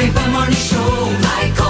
Jovem Pan Morning Show. Vai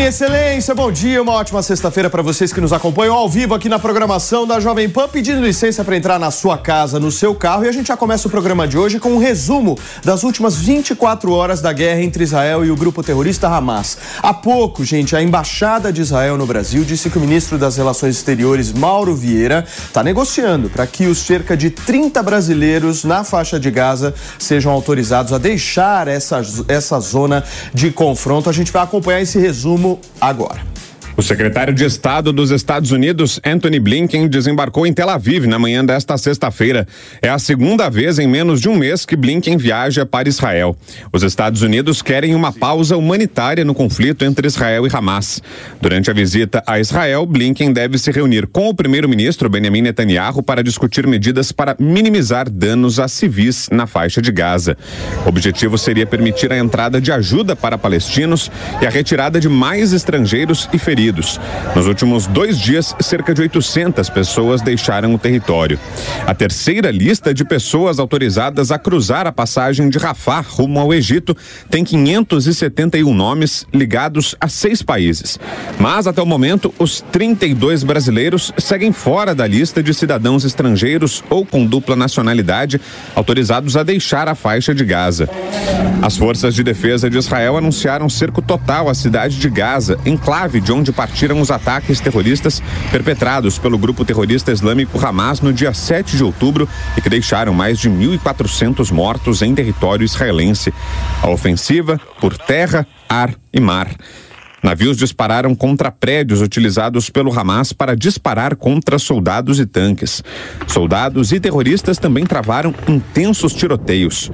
minha excelência, bom dia, uma ótima sexta-feira para vocês que nos acompanham ao vivo aqui na programação da Jovem Pan, pedindo licença para entrar na sua casa, no seu carro, e a gente já começa o programa de hoje com um resumo das últimas 24 horas da guerra entre Israel e o grupo terrorista Hamas. Há pouco, gente, a embaixada de Israel no Brasil disse que o ministro das Relações Exteriores, Mauro Vieira, está negociando para que os cerca de 30 brasileiros na faixa de Gaza sejam autorizados a deixar essa, essa zona de confronto. A gente vai acompanhar esse resumo agora. O secretário de Estado dos Estados Unidos, Anthony Blinken, desembarcou em Tel Aviv na manhã desta sexta-feira. É a segunda vez em menos de um mês que Blinken viaja para Israel. Os Estados Unidos querem uma pausa humanitária no conflito entre Israel e Hamas. Durante a visita a Israel, Blinken deve se reunir com o primeiro-ministro Benjamin Netanyahu para discutir medidas para minimizar danos a civis na faixa de Gaza. O objetivo seria permitir a entrada de ajuda para palestinos e a retirada de mais estrangeiros e feridos. Nos últimos dois dias, cerca de 800 pessoas deixaram o território. A terceira lista de pessoas autorizadas a cruzar a passagem de Rafah rumo ao Egito tem 571 nomes ligados a seis países. Mas, até o momento, os 32 brasileiros seguem fora da lista de cidadãos estrangeiros ou com dupla nacionalidade autorizados a deixar a faixa de Gaza. As forças de defesa de Israel anunciaram cerco total à cidade de Gaza, enclave de onde partiram os ataques terroristas perpetrados pelo grupo terrorista islâmico Hamas no dia 7 de outubro e que deixaram mais de 1.400 mortos em território israelense. A ofensiva por terra, ar e mar. Navios dispararam contra prédios utilizados pelo Hamas para disparar contra soldados e tanques. Soldados e terroristas também travaram intensos tiroteios.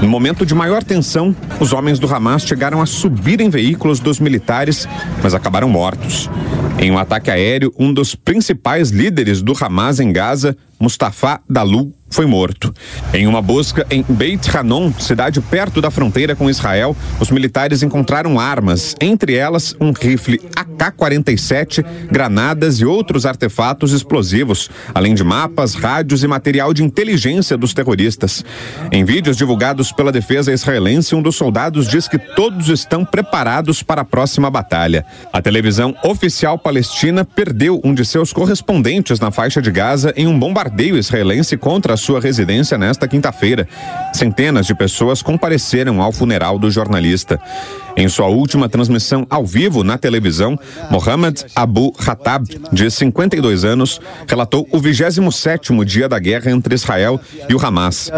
No momento de maior tensão, os homens do Hamas chegaram a subir em veículos dos militares, mas acabaram mortos. Em um ataque aéreo, um dos principais líderes do Hamas em Gaza, Mustafa Dalu, foi morto. Em uma busca em Beit Hanon, cidade perto da fronteira com Israel, os militares encontraram armas, entre elas um rifle AK-47, granadas e outros artefatos explosivos, além de mapas, rádios e material de inteligência dos terroristas. Em vídeos divulgados pela defesa israelense, um dos soldados diz que todos estão preparados para a próxima batalha. A televisão oficial palestina perdeu um de seus correspondentes na faixa de Gaza em um bombardeio israelense contra sua residência nesta quinta-feira. Centenas de pessoas compareceram ao funeral do jornalista. Em sua última transmissão ao vivo na televisão, Mohammed Abu Khattab, de 52 anos, relatou o 27º dia da guerra entre Israel e o Hamas.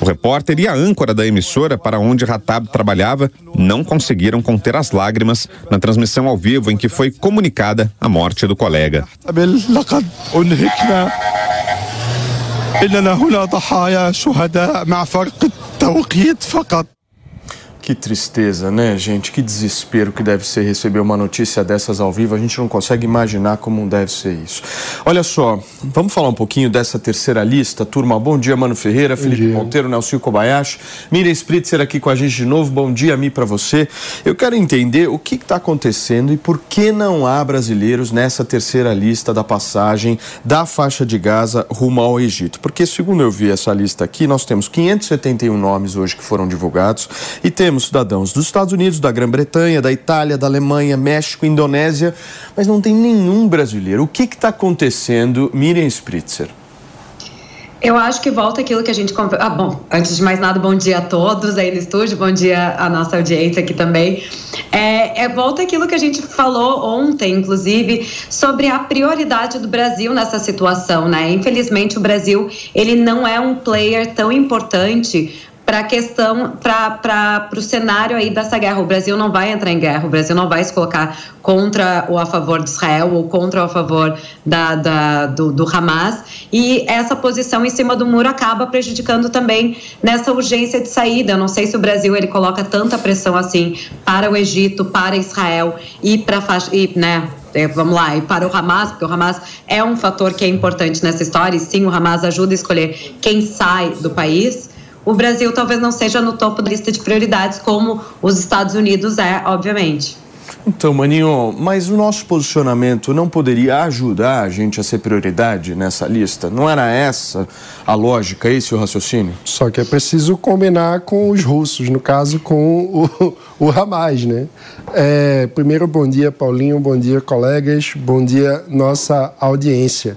O repórter e a âncora da emissora para onde Khattab trabalhava não conseguiram conter as lágrimas na transmissão ao vivo em que foi comunicada a morte do colega. إننا هنا ضحايا شهداء مع فرق التوقيت فقط. Que tristeza, né, gente? Que desespero que deve ser receber uma notícia dessas ao vivo. A gente não consegue imaginar como deve ser isso. Olha só, vamos falar um pouquinho dessa terceira lista. Turma, bom dia, Mano Ferreira, Felipe Monteiro, Nelson Kobayashi, Miriam Spritzer aqui com a gente de novo. Bom dia a mim para você. Eu quero entender o que está acontecendo e por que não há brasileiros nessa terceira lista da passagem da faixa de Gaza rumo ao Egito. Porque, segundo eu vi essa lista aqui, nós temos 571 nomes hoje que foram divulgados e temos cidadãos dos Estados Unidos, da Grã-Bretanha, da Itália, da Alemanha, México, Indonésia, mas não tem nenhum brasileiro. O que está acontecendo, Miriam Spritzer? Eu acho que volta aquilo que a gente. Ah, bom, antes de mais nada, bom dia a todos aí no estúdio, bom dia à nossa audiência aqui também. É, é, volta aquilo que a gente falou ontem, inclusive, sobre a prioridade do Brasil nessa situação, né? Infelizmente, o Brasil ele não é um player tão importante para a questão, para o cenário aí dessa guerra. O Brasil não vai entrar em guerra, o Brasil não vai se colocar contra ou a favor de Israel ou contra ou a favor da, da do, do Hamas. E essa posição em cima do muro acaba prejudicando também nessa urgência de saída. Eu não sei se o Brasil ele coloca tanta pressão assim para o Egito, para Israel e para e, né, é, vamos lá, e para o Hamas, porque o Hamas é um fator que é importante nessa história, e sim, o Hamas ajuda a escolher quem sai do país. O Brasil talvez não seja no topo da lista de prioridades, como os Estados Unidos é, obviamente. Então, Maninho, mas o nosso posicionamento não poderia ajudar a gente a ser prioridade nessa lista? Não era essa a lógica, esse o raciocínio? Só que é preciso combinar com os russos, no caso com o, o Hamas, né? É, primeiro, bom dia, Paulinho, bom dia, colegas, bom dia, nossa audiência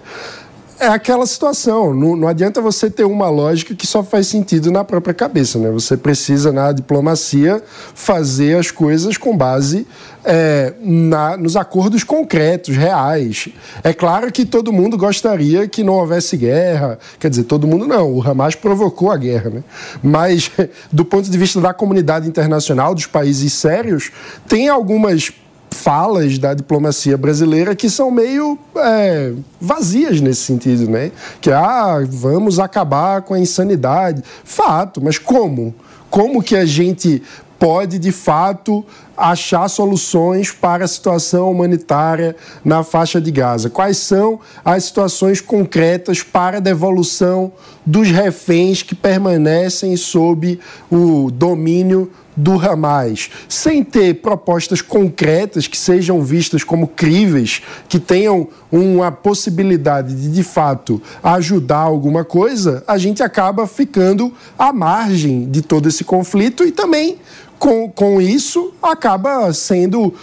é aquela situação. Não, não, adianta você ter uma lógica que só faz sentido na própria cabeça, né? Você precisa, na diplomacia, fazer as coisas com base é, na, nos acordos concretos, reais. É claro que todo mundo gostaria que não houvesse guerra. Quer dizer, todo mundo não. O Hamas provocou a guerra, né? Mas, do ponto de vista da comunidade internacional, dos países sérios, tem algumas falas da diplomacia brasileira que são meio é, vazias nesse sentido, né? Que, ah, vamos acabar com a insanidade. Fato, mas como? Como que a gente pode, de fato, achar soluções para a situação humanitária na faixa de Gaza? Quais são as situações concretas para a devolução dos reféns que permanecem sob o domínio do Hamas, sem ter propostas concretas que sejam vistas como críveis, que tenham uma possibilidade de, de fato, ajudar alguma coisa, a gente acaba ficando à margem de todo esse conflito e também, com, com isso, acaba sendo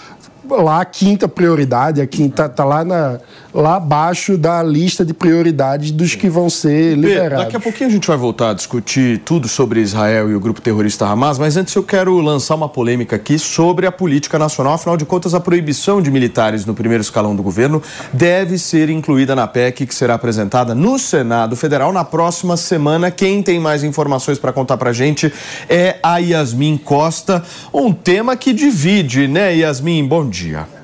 lá a quinta prioridade, a quinta está lá na, lá abaixo da lista de prioridades dos que vão ser liberados. Daqui a pouquinho a gente vai voltar a discutir tudo sobre Israel e o grupo terrorista Hamas, mas antes eu quero lançar uma polêmica aqui sobre a política nacional. Afinal de contas, a proibição de militares no primeiro escalão do governo deve ser incluída na PEC que será apresentada no Senado Federal na próxima semana. Quem tem mais informações para contar para a gente é a Yasmin Costa. Um tema que divide, né, Yasmin? Bom dia.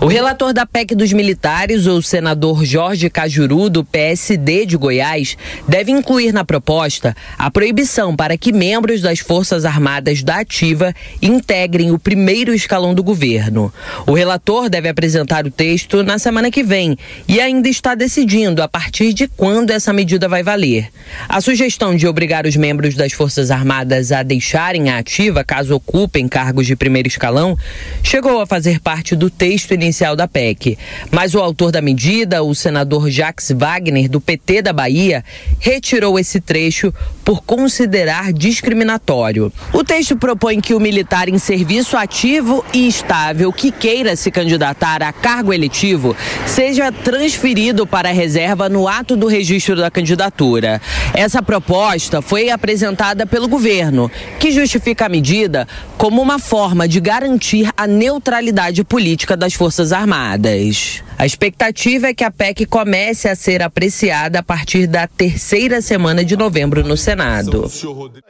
O relator da PEC dos militares, o senador Jorge Cajuru, do PSD de Goiás, deve incluir na proposta a proibição para que membros das Forças Armadas da Ativa integrem o primeiro escalão do governo. O relator deve apresentar o texto na semana que vem e ainda está decidindo a partir de quando essa medida vai valer. A sugestão de obrigar os membros das Forças Armadas a deixarem a ativa caso ocupem cargos de primeiro escalão chegou a fazer parte do texto texto inicial da PEC. Mas o autor da medida, o senador Jacques Wagner, do PT da Bahia, retirou esse trecho por considerar discriminatório. O texto propõe que o militar em serviço ativo e estável que queira se candidatar a cargo eletivo seja transferido para a reserva no ato do registro da candidatura. Essa proposta foi apresentada pelo governo, que justifica a medida como uma forma de garantir a neutralidade política das Forças Armadas. A expectativa é que a PEC comece a ser apreciada a partir da terceira semana de novembro no Senado.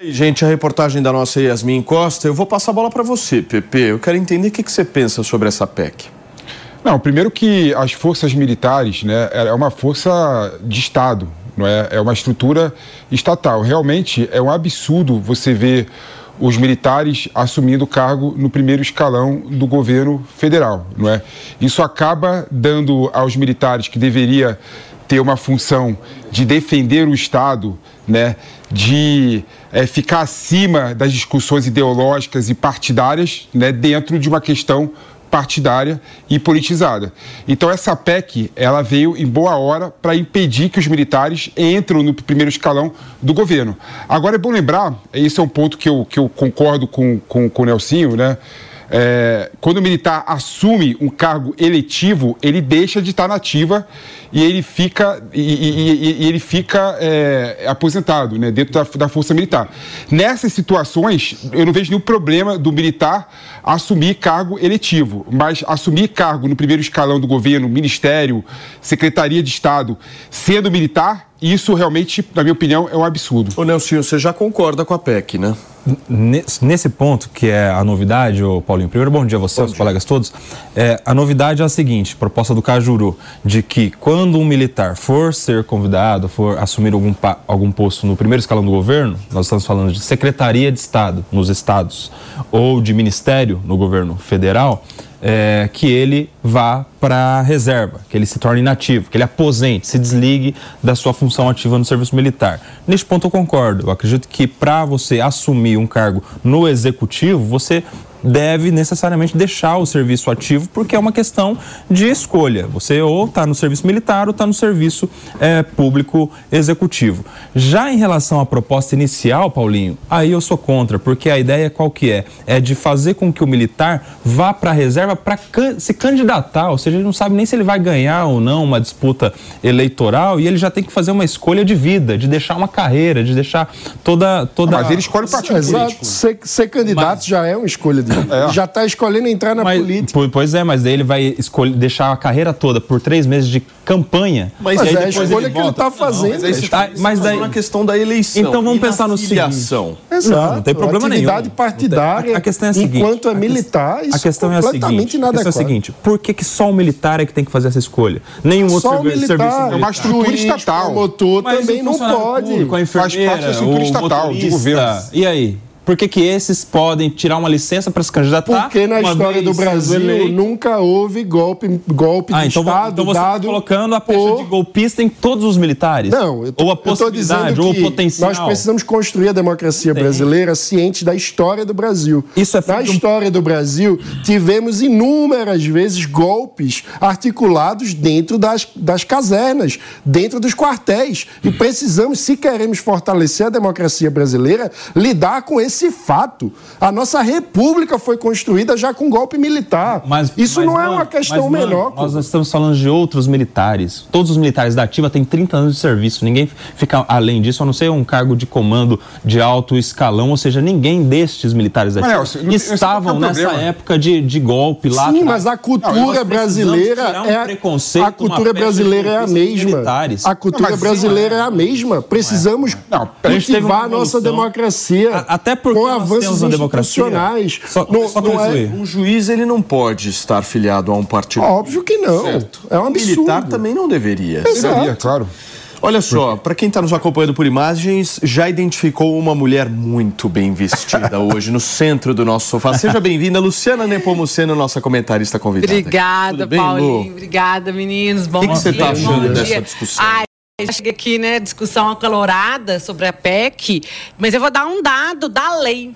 Gente, a reportagem da nossa Yasmin Costa, eu vou passar a bola para você, Pepe. Eu quero entender o que você pensa sobre essa PEC. Não, primeiro que as forças militares, né, é uma força de Estado, não é? É uma estrutura estatal. Realmente é um absurdo você ver os militares assumindo cargo no primeiro escalão do governo federal, não é? Isso acaba dando aos militares que deveria ter uma função de defender o Estado, né, de é, ficar acima das discussões ideológicas e partidárias, né, dentro de uma questão partidária e politizada. Então essa PEC, ela veio em boa hora para impedir que os militares entrem no primeiro escalão do governo. Agora é bom lembrar, esse é um ponto que eu, que eu concordo com, com, com o Nelsinho, né? É, quando o militar assume um cargo eletivo, ele deixa de estar na ativa e ele fica, e, e, e ele fica é, aposentado né, dentro da, da, Força Militar. Nessas situações, eu não vejo nenhum problema do militar assumir cargo eletivo, mas assumir cargo no primeiro escalão do governo, ministério, secretaria de Estado, sendo militar, isso realmente, na minha opinião, é um absurdo. Ô Nelson, você já concorda com a PEC, né? Nesse ponto, que é a novidade, ô Paulinho, primeiro bom dia a você, aos colegas todos. É, a novidade é a seguinte: proposta do Cajuru, de que quando um militar for ser convidado, for assumir algum, algum posto no primeiro escalão do governo, nós estamos falando de Secretaria de Estado nos estados ou de Ministério no governo federal, é, que ele vá para a reserva, que ele se torne inativo, que ele aposente, se desligue da sua função ativa no serviço militar. Neste ponto eu concordo. Eu acredito que para você assumir um cargo no executivo, você deve necessariamente deixar o serviço ativo, porque é uma questão de escolha. Você ou está no serviço militar ou está no serviço é, público executivo. Já em relação à proposta inicial, Paulinho, aí eu sou contra, porque a ideia qual que é? É de fazer com que o militar vá para a reserva para can se candidatar, ou seja, ele não sabe nem se ele vai ganhar ou não uma disputa eleitoral e ele já tem que fazer uma escolha de vida, de deixar uma carreira, de deixar toda... toda... Mas ele escolhe o partido Exato. político. Ser, ser candidato Mas... já é uma escolha de é. Já está escolhendo entrar na mas, política. Pois é, mas daí ele vai escolher, deixar a carreira toda por três meses de campanha. Mas, mas é a escolha ele que ele está fazendo. Não, mas, tá, mas daí na questão da eleição. Então vamos pensar no seguinte. Exato. Não, não tem problema atividade nenhum. partidária. A questão é a seguinte. Enquanto é militar, isso a questão é a seguinte. A questão é a seguinte. Por que, que só o militar é que tem que fazer essa escolha? Nenhum só outro militar, serviço militar. É uma estrutura estatal. O motor também não pode. Com a enfermeira, Faz parte da estrutura estatal, de governo. E aí? Por que, que esses podem tirar uma licença para se candidatar? Porque na história do Brasil nunca houve golpe, golpe ah, de então, Estado então você tá dado está colocando a pecha por... de golpista em todos os militares? Não, eu tô, ou a possibilidade, ou o potencial. Nós precisamos construir a democracia brasileira ciente da história do Brasil. Isso é Na história do Brasil, tivemos inúmeras vezes golpes articulados dentro das, das casernas, dentro dos quartéis. E precisamos, se queremos fortalecer a democracia brasileira, lidar com esse esse fato. A nossa república foi construída já com golpe militar. Mas, Isso mas, não é uma questão mas, menor. Mano, nós estamos falando de outros militares. Todos os militares da ativa têm 30 anos de serviço. Ninguém fica além disso, a não ser um cargo de comando de alto escalão, ou seja, ninguém destes militares da ativa estavam nessa época de, de golpe lá. Sim, mas a cultura não, brasileira um é preconceito, a cultura brasileira é a mesma. Militares. A cultura brasileira é a mesma. Precisamos não, cultivar a nossa democracia. até por com avanços institucionais. Só, não, só não é... Um juiz ele não pode estar filiado a um partido. Óbvio que não. Certo. É um absurdo. Militar também não deveria. Deveria, claro. Olha só, para quem está nos acompanhando por imagens, já identificou uma mulher muito bem vestida hoje no centro do nosso sofá. Seja bem-vinda, Luciana Nepomuceno, nossa comentarista convidada. Obrigada, bem, Paulinho. Lu? Obrigada, meninos. Bom dia. O que você está achando dessa discussão? Ai, Cheguei aqui, né, discussão acalorada sobre a PEC, mas eu vou dar um dado da lei.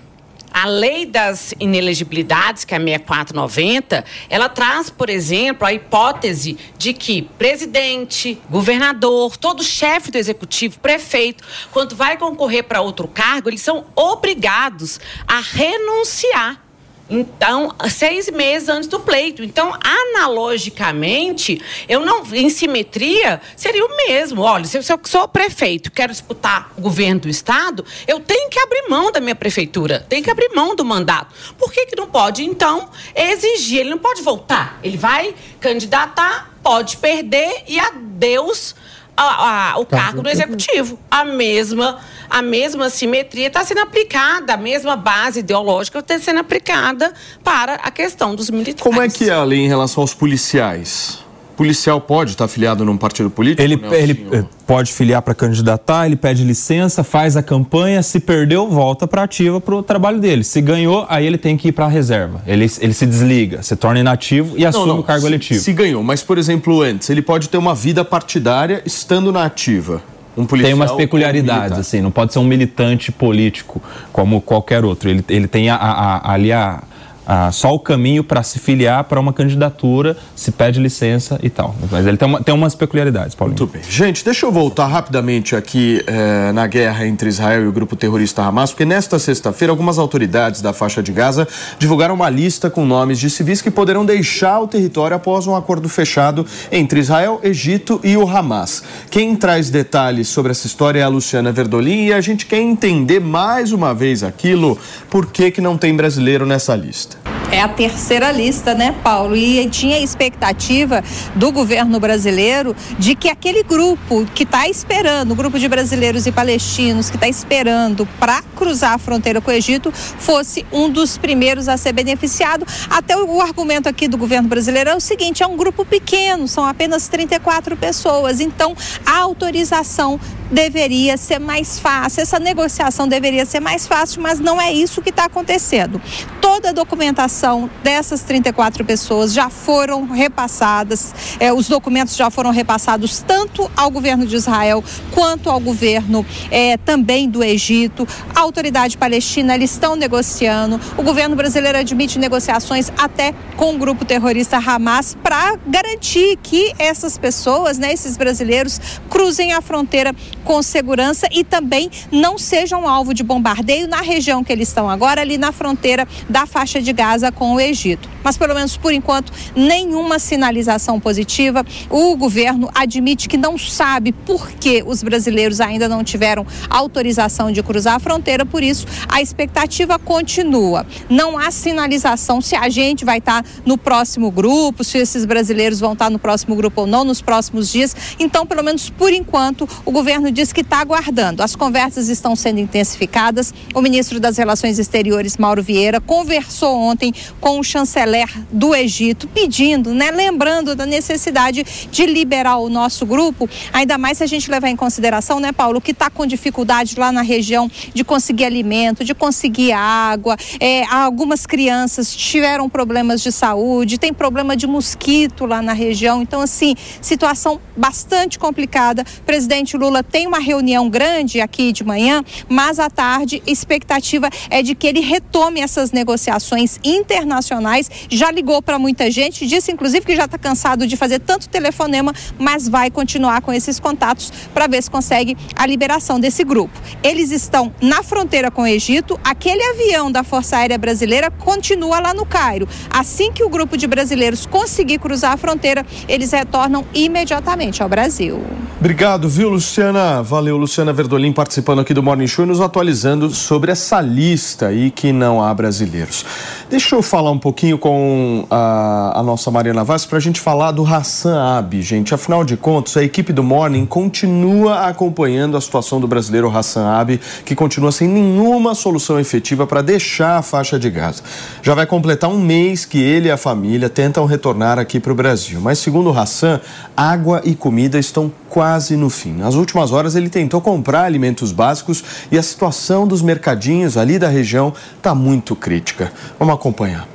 A lei das inelegibilidades, que é a 6490, ela traz, por exemplo, a hipótese de que presidente, governador, todo chefe do executivo, prefeito, quando vai concorrer para outro cargo, eles são obrigados a renunciar então, seis meses antes do pleito. Então, analogicamente, eu não. Em simetria, seria o mesmo. Olha, se eu sou prefeito, quero disputar o governo do Estado, eu tenho que abrir mão da minha prefeitura, tenho que abrir mão do mandato. Por que, que não pode, então, exigir? Ele não pode voltar. Ele vai candidatar, pode perder e adeus a, a, o tá cargo do executivo. A mesma, a mesma simetria está sendo aplicada, a mesma base ideológica está sendo aplicada para a questão dos militares. Como é que é a lei em relação aos policiais? Policial pode estar afiliado num partido político? Ele, né, ele pode filiar para candidatar, ele pede licença, faz a campanha, se perdeu, volta para ativa para o trabalho dele. Se ganhou, aí ele tem que ir para a reserva. Ele, ele se desliga, se torna inativo e assume não, não, o cargo se, eletivo. Se ganhou, mas por exemplo, antes, ele pode ter uma vida partidária estando na ativa. Um tem umas peculiaridades, assim, não pode ser um militante político como qualquer outro. Ele, ele tem a, a, a, ali a ah, só o caminho para se filiar para uma candidatura, se pede licença e tal. Mas ele tem, uma, tem umas peculiaridades, Paulinho. Muito bem. Gente, deixa eu voltar rapidamente aqui eh, na guerra entre Israel e o grupo terrorista Hamas, porque nesta sexta-feira algumas autoridades da faixa de Gaza divulgaram uma lista com nomes de civis que poderão deixar o território após um acordo fechado entre Israel, Egito e o Hamas. Quem traz detalhes sobre essa história é a Luciana Verdolim e a gente quer entender mais uma vez aquilo, por que, que não tem brasileiro nessa lista. podcast. É a terceira lista, né, Paulo? E tinha expectativa do governo brasileiro de que aquele grupo que está esperando, o grupo de brasileiros e palestinos que está esperando para cruzar a fronteira com o Egito, fosse um dos primeiros a ser beneficiado. Até o argumento aqui do governo brasileiro é o seguinte: é um grupo pequeno, são apenas 34 pessoas. Então, a autorização deveria ser mais fácil, essa negociação deveria ser mais fácil, mas não é isso que está acontecendo. Toda a documentação dessas 34 pessoas já foram repassadas, eh, os documentos já foram repassados tanto ao governo de Israel quanto ao governo eh, também do Egito. A autoridade palestina, eles estão negociando. O governo brasileiro admite negociações até com o grupo terrorista Hamas para garantir que essas pessoas, né, esses brasileiros, cruzem a fronteira com segurança e também não sejam alvo de bombardeio na região que eles estão agora, ali na fronteira da faixa de Gaza com o Egito. Mas, pelo menos por enquanto, nenhuma sinalização positiva. O governo admite que não sabe por que os brasileiros ainda não tiveram autorização de cruzar a fronteira, por isso a expectativa continua. Não há sinalização se a gente vai estar no próximo grupo, se esses brasileiros vão estar no próximo grupo ou não nos próximos dias. Então, pelo menos por enquanto, o governo diz que está aguardando. As conversas estão sendo intensificadas. O ministro das Relações Exteriores, Mauro Vieira, conversou ontem com o chanceler do Egito, pedindo, né, lembrando da necessidade de liberar o nosso grupo, ainda mais se a gente levar em consideração, né, Paulo, que está com dificuldade lá na região de conseguir alimento, de conseguir água. É, algumas crianças tiveram problemas de saúde, tem problema de mosquito lá na região. Então, assim, situação bastante complicada. Presidente Lula tem uma reunião grande aqui de manhã, mas à tarde, expectativa é de que ele retome essas negociações internacionais. Já ligou para muita gente, disse inclusive que já está cansado de fazer tanto telefonema, mas vai continuar com esses contatos para ver se consegue a liberação desse grupo. Eles estão na fronteira com o Egito, aquele avião da Força Aérea Brasileira continua lá no Cairo. Assim que o grupo de brasileiros conseguir cruzar a fronteira, eles retornam imediatamente ao Brasil. Obrigado, viu, Luciana? Valeu, Luciana Verdolim participando aqui do Morning Show e nos atualizando sobre essa lista aí que não há brasileiros. Deixa eu falar um pouquinho com a, a nossa Mariana Vaz para a gente falar do Hassan Abi, gente. Afinal de contas, a equipe do Morning continua acompanhando a situação do brasileiro Hassan Abi, que continua sem nenhuma solução efetiva para deixar a faixa de Gaza. Já vai completar um mês que ele e a família tentam retornar aqui para o Brasil. Mas, segundo o Hassan, água e comida estão quase no fim. Nas últimas horas, ele tentou comprar alimentos básicos e a situação dos mercadinhos ali da região está muito crítica. Vamos acompanhar.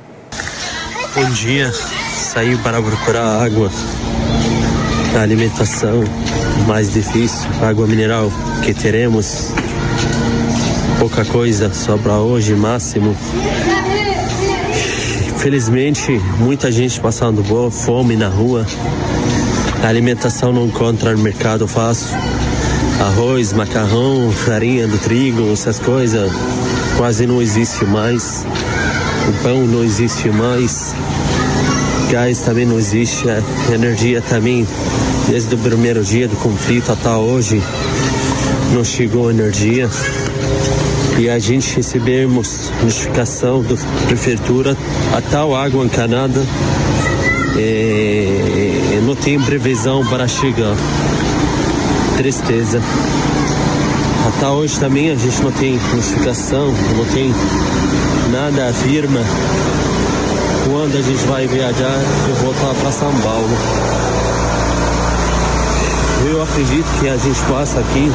Bom dia. Saí para procurar água. A alimentação mais difícil, água mineral que teremos. Pouca coisa, só para hoje, máximo. Felizmente, muita gente passando boa fome na rua. A alimentação não encontra no mercado fácil. Arroz, macarrão, farinha do trigo, essas coisas quase não existe mais. O pão não existe mais. Gás também não existe. A energia também, desde o primeiro dia do conflito até hoje, não chegou energia. E a gente recebemos notificação da prefeitura a tal água encanada é, não tem previsão para chegar. Tristeza. Até hoje também a gente não tem notificação, não tem nada afirma quando a gente vai viajar e voltar para São Paulo. Eu acredito que a gente passa aqui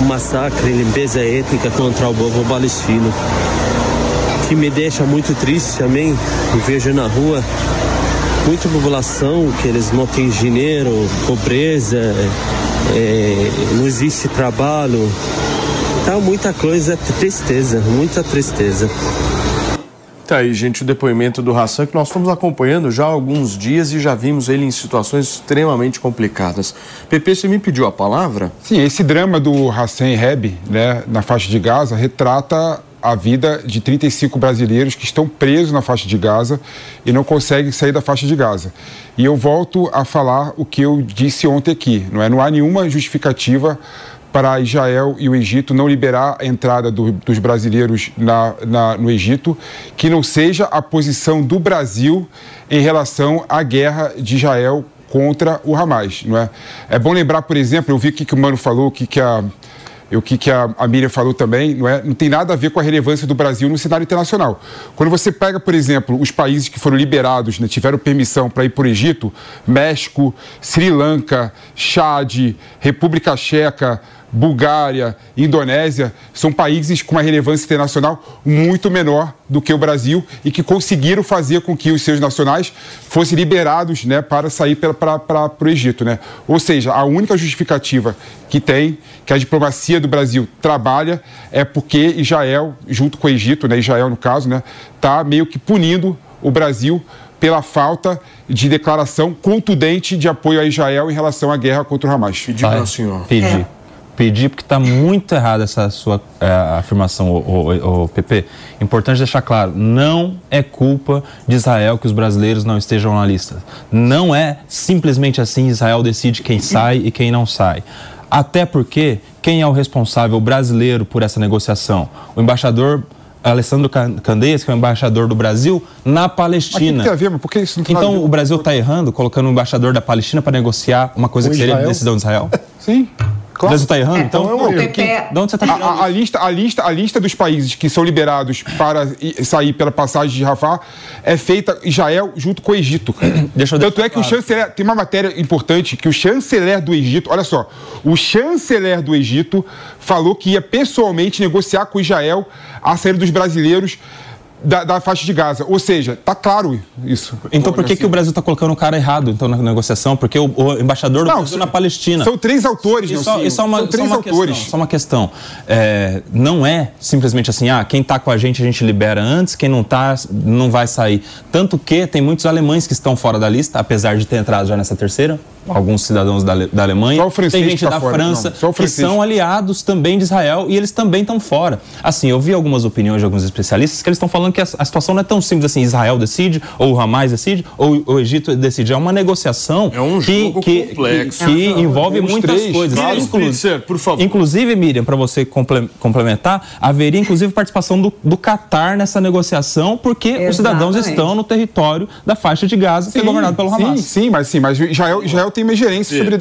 um massacre, limpeza étnica contra o povo palestino. Que me deixa muito triste também, vejo na rua muita população que eles não têm dinheiro, pobreza, é, não existe trabalho. Tá muita coisa, tristeza, muita tristeza. Tá aí, gente, o depoimento do Hassan que nós estamos acompanhando já há alguns dias e já vimos ele em situações extremamente complicadas. Pepe, você me pediu a palavra? Sim, esse drama do Hassan Reb, né, na faixa de Gaza, retrata a vida de 35 brasileiros que estão presos na faixa de Gaza e não conseguem sair da faixa de Gaza. E eu volto a falar o que eu disse ontem aqui, não é? Não há nenhuma justificativa para Israel e o Egito não liberar a entrada do, dos brasileiros na, na, no Egito, que não seja a posição do Brasil em relação à guerra de Israel contra o Hamas, não é? É bom lembrar, por exemplo, eu vi o que, que o Mano falou, que, que a o que, que a, a Miriam falou também, não, é, não tem nada a ver com a relevância do Brasil no cenário internacional. Quando você pega, por exemplo, os países que foram liberados, né, tiveram permissão para ir para o Egito, México, Sri Lanka, Chad, República Checa, Bulgária, Indonésia, são países com uma relevância internacional muito menor do que o Brasil e que conseguiram fazer com que os seus nacionais fossem liberados né, para sair para o Egito. Né? Ou seja, a única justificativa que tem, que a diplomacia do Brasil trabalha, é porque Israel, junto com o Egito, né, Israel no caso, está né, tá meio que punindo o Brasil pela falta de declaração contundente de apoio a Israel em relação à guerra contra o Hamas. Pediu para o senhor. Pedi. É pedir, porque está muito errada essa sua é, afirmação, o, PP. Importante deixar claro, não é culpa de Israel que os brasileiros não estejam na lista. Não é simplesmente assim Israel decide quem sai e quem não sai. Até porque quem é o responsável brasileiro por essa negociação? O embaixador Alessandro Candeias, que é o embaixador do Brasil na Palestina. Mas que ver? Mas por que isso não tem Então o Brasil está errando colocando o embaixador da Palestina para negociar uma coisa o que Israel? seria decisão de Israel? Sim. Claro. O Brasil está errando, é, então? Não, é um De onde você está tirando a, a, lista, a, lista, a lista dos países que são liberados para sair pela passagem de Rafah é feita Israel junto com o Egito. Deixa eu Tanto é que claro. o chanceler... Tem uma matéria importante que o chanceler do Egito... Olha só. O chanceler do Egito falou que ia pessoalmente negociar com Israel a saída dos brasileiros da, da, faixa de Gaza. Ou seja, tá claro isso. Então por que, assim. que o Brasil está colocando o cara errado então, na negociação? Porque o, o embaixador do não, Brasil na Palestina. São três autores, isso, não, isso é uma, são três só uma autores. Questão, só uma questão. É, não é simplesmente assim, ah, quem está com a gente a gente libera antes, quem não está não vai sair. Tanto que tem muitos alemães que estão fora da lista, apesar de ter entrado já nessa terceira alguns cidadãos da, da Alemanha, tem gente tá da fora. França, não, que são aliados também de Israel e eles também estão fora. Assim, eu vi algumas opiniões de alguns especialistas que eles estão falando que a, a, situação não é tão simples assim, Israel decide, ou o Hamas decide, ou o Egito decide. É uma negociação é um que, que, complexo. que, que envolve muitas três. coisas. Claro, inclusive, por favor. inclusive, Miriam, para você complementar, haveria inclusive participação do, do Qatar nessa negociação, porque Exatamente. os cidadãos estão no território da faixa de Gaza, sim, que é governado pelo Hamas. Sim, sim, mas sim, mas Israel, Israel tem uma gerência sobre.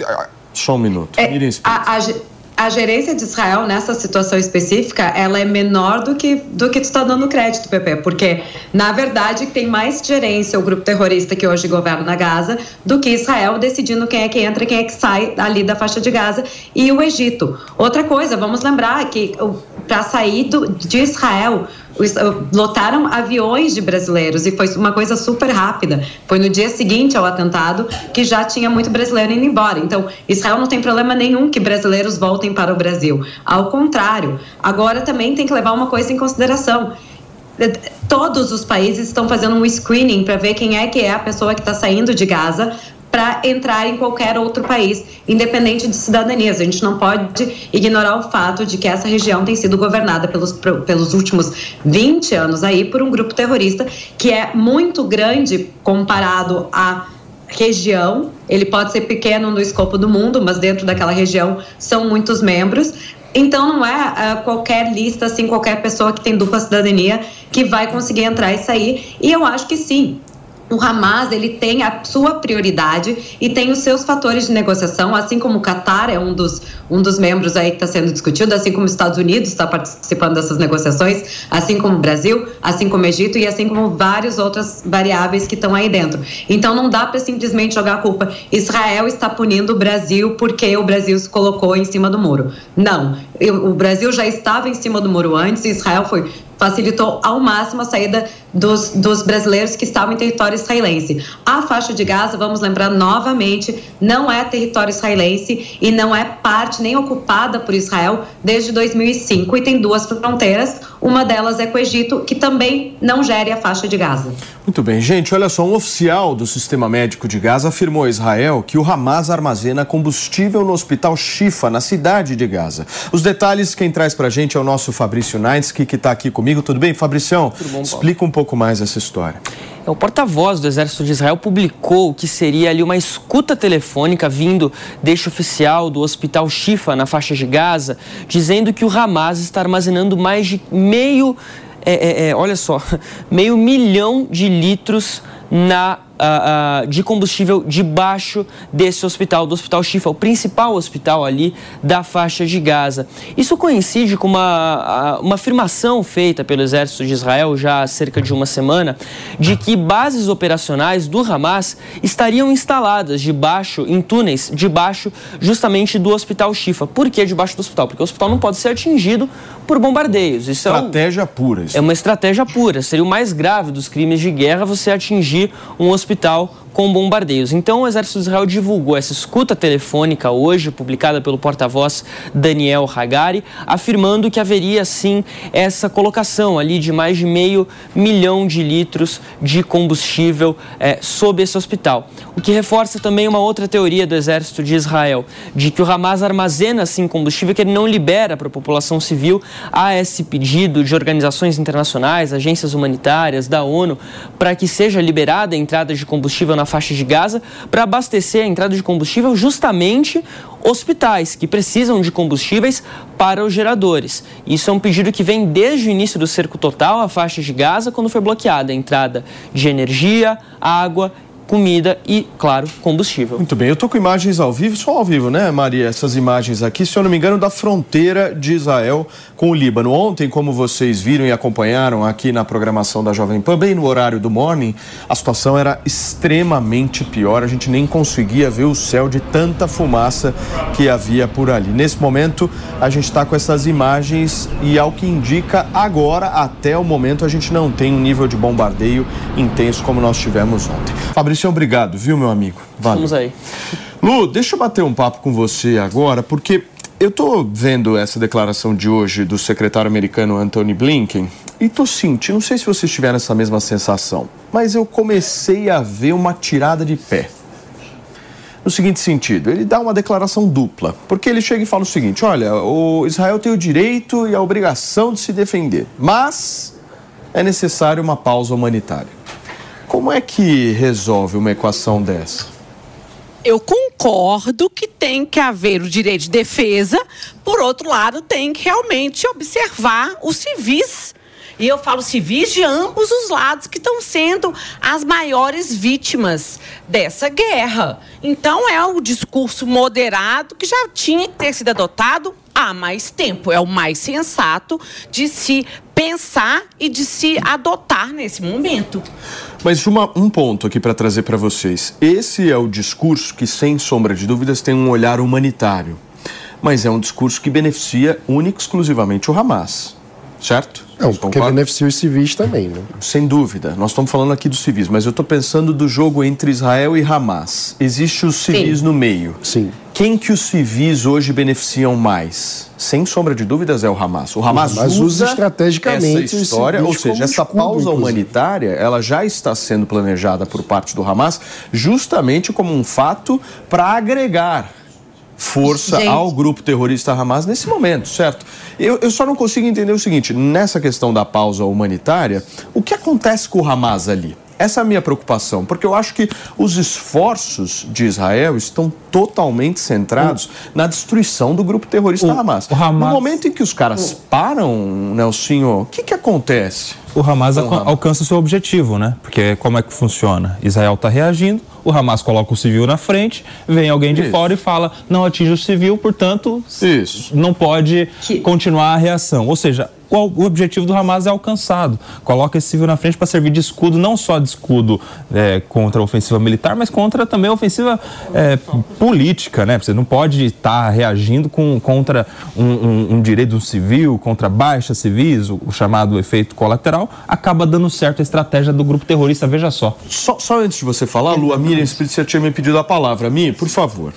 Só um minuto. É, a, a, a gerência de Israel nessa situação específica ela é menor do que do que tu está dando crédito, Pepe, porque na verdade tem mais gerência o grupo terrorista que hoje governa Gaza do que Israel decidindo quem é que entra quem é que sai ali da faixa de Gaza e o Egito. Outra coisa, vamos lembrar que para sair do, de Israel lotaram aviões de brasileiros e foi uma coisa super rápida. Foi no dia seguinte ao atentado que já tinha muito brasileiro indo embora. Então, Israel não tem problema nenhum que brasileiros voltem para o Brasil. Ao contrário, agora também tem que levar uma coisa em consideração todos os países estão fazendo um screening para ver quem é que é a pessoa que está saindo de Gaza para entrar em qualquer outro país, independente de cidadanias. A gente não pode ignorar o fato de que essa região tem sido governada pelos, pelos últimos 20 anos aí por um grupo terrorista que é muito grande comparado à região. Ele pode ser pequeno no escopo do mundo, mas dentro daquela região são muitos membros. Então não é uh, qualquer lista, assim, qualquer pessoa que tem dupla cidadania que vai conseguir entrar e sair. E eu acho que sim, o Hamas ele tem a sua prioridade e tem os seus fatores de negociação, assim como o Qatar é um dos, um dos membros aí que está sendo discutido, assim como os Estados Unidos está participando dessas negociações, assim como o Brasil, assim como o Egito e assim como várias outras variáveis que estão aí dentro. Então não dá para simplesmente jogar a culpa. Israel está punindo o Brasil porque o Brasil se colocou em cima do muro. Não, o Brasil já estava em cima do muro antes, Israel foi facilitou ao máximo a saída dos, dos brasileiros que estavam em território israelense. A faixa de Gaza, vamos lembrar novamente, não é território israelense e não é parte nem ocupada por Israel desde 2005 e tem duas fronteiras, Uma delas é com o Egito, que também não gere a faixa de Gaza. Muito bem, gente. Olha só, um oficial do sistema médico de Gaza afirmou a Israel que o Hamas armazena combustível no hospital Shifa, na cidade de Gaza. Os detalhes, quem traz pra gente é o nosso Fabrício Nainski, que está aqui comigo. Tudo bem, Fabricião? Tudo bom, Paulo. Explica um pouco mais essa história. É, o porta-voz do Exército de Israel publicou que seria ali uma escuta telefônica vindo deste oficial do Hospital Shifa, na faixa de Gaza, dizendo que o Hamas está armazenando mais de meio, é, é, é, olha só, meio milhão de litros na uh, uh, de combustível debaixo desse hospital, do Hospital Shifa, o principal hospital ali da faixa de Gaza. Isso coincide com uma, uma afirmação feita pelo exército de Israel já há cerca de uma semana de que bases operacionais do Hamas estariam instaladas debaixo, em túneis debaixo justamente do Hospital Shifa. Por que debaixo do hospital? Porque o hospital não pode ser atingido por bombardeios. Isso estratégia é, um, pura. Isso. é uma estratégia pura. Seria o mais grave dos crimes de guerra você atingir um hospital hospital com bombardeios. Então, o Exército de Israel divulgou essa escuta telefônica hoje, publicada pelo porta-voz Daniel Hagari, afirmando que haveria sim essa colocação ali de mais de meio milhão de litros de combustível é, sob esse hospital. O que reforça também uma outra teoria do Exército de Israel, de que o Hamas armazena sim combustível que ele não libera para a população civil. Há esse pedido de organizações internacionais, agências humanitárias, da ONU, para que seja liberada a entrada de combustível na faixa de Gaza para abastecer a entrada de combustível justamente hospitais que precisam de combustíveis para os geradores. Isso é um pedido que vem desde o início do cerco total à faixa de Gaza, quando foi bloqueada a entrada de energia, água comida e, claro, combustível. Muito bem, eu estou com imagens ao vivo, só ao vivo, né, Maria? Essas imagens aqui, se eu não me engano, da fronteira de Israel com o Líbano. Ontem, como vocês viram e acompanharam aqui na programação da Jovem Pan, bem no horário do morning, a situação era extremamente pior. A gente nem conseguia ver o céu de tanta fumaça que havia por ali. Nesse momento, a gente está com essas imagens e, ao que indica agora, até o momento, a gente não tem um nível de bombardeio intenso como nós tivemos ontem. Fabrício, Christian, obrigado, viu, meu amigo? Valeu. Vamos aí. Lu, deixa eu bater um papo com você agora, porque eu estou vendo essa declaração de hoje do secretário americano Anthony Blinken e estou sentindo, não sei se vocês tiveram essa mesma sensação, mas eu comecei a ver uma tirada de pé. No seguinte sentido, ele dá uma declaração dupla, porque ele chega e fala o seguinte: olha, o Israel tem o direito e a obrigação de se defender, mas é necessário uma pausa humanitária. Como é que resolve uma equação dessa? Eu concordo que tem que haver o direito de defesa, por outro lado, tem que realmente observar os civis. E eu falo civis de ambos os lados que estão sendo as maiores vítimas dessa guerra. Então é o discurso moderado que já tinha que ter sido adotado há mais tempo. É o mais sensato de se pensar e de se adotar nesse momento. Mas uma, um ponto aqui para trazer para vocês. Esse é o discurso que, sem sombra de dúvidas, tem um olhar humanitário. Mas é um discurso que beneficia única e exclusivamente o Hamas. Certo? Não, porque beneficia os civis também, né? Sem dúvida. Nós estamos falando aqui dos civis, mas eu estou pensando do jogo entre Israel e Hamas. Existe os civis Sim. no meio. Sim. Quem que os civis hoje beneficiam mais? Sem sombra de dúvidas é o Hamas. O Hamas, o Hamas usa, usa estrategicamente essa história, ou seja, essa escudo, pausa inclusive. humanitária, ela já está sendo planejada por parte do Hamas justamente como um fato para agregar força Gente. ao grupo terrorista Hamas nesse momento, certo? Eu, eu só não consigo entender o seguinte: nessa questão da pausa humanitária, o que acontece com o Hamas ali? Essa é a minha preocupação, porque eu acho que os esforços de Israel estão totalmente centrados o... na destruição do grupo terrorista o... Hamas. O Hamas. No momento em que os caras param, Nelsinho, o que, que acontece? O Hamas, Hamas alcança o seu objetivo, né? Porque como é que funciona? Israel está reagindo, o Hamas coloca o civil na frente, vem alguém de Isso. fora e fala: não atinge o civil, portanto, Isso. não pode que... continuar a reação. Ou seja, qual o objetivo do Hamas é alcançado. Coloca esse civil na frente para servir de escudo, não só de escudo é, contra a ofensiva militar, mas contra também a ofensiva é, política, né? Você não pode estar tá reagindo com, contra um, um, um, direito civil, contra baixas civis, o, o, chamado efeito colateral, acaba dando certo a estratégia do grupo terrorista, veja só. Só, só antes de você falar, Lu, a Miriam Espírito tinha me pedido a palavra. Mi, por favor.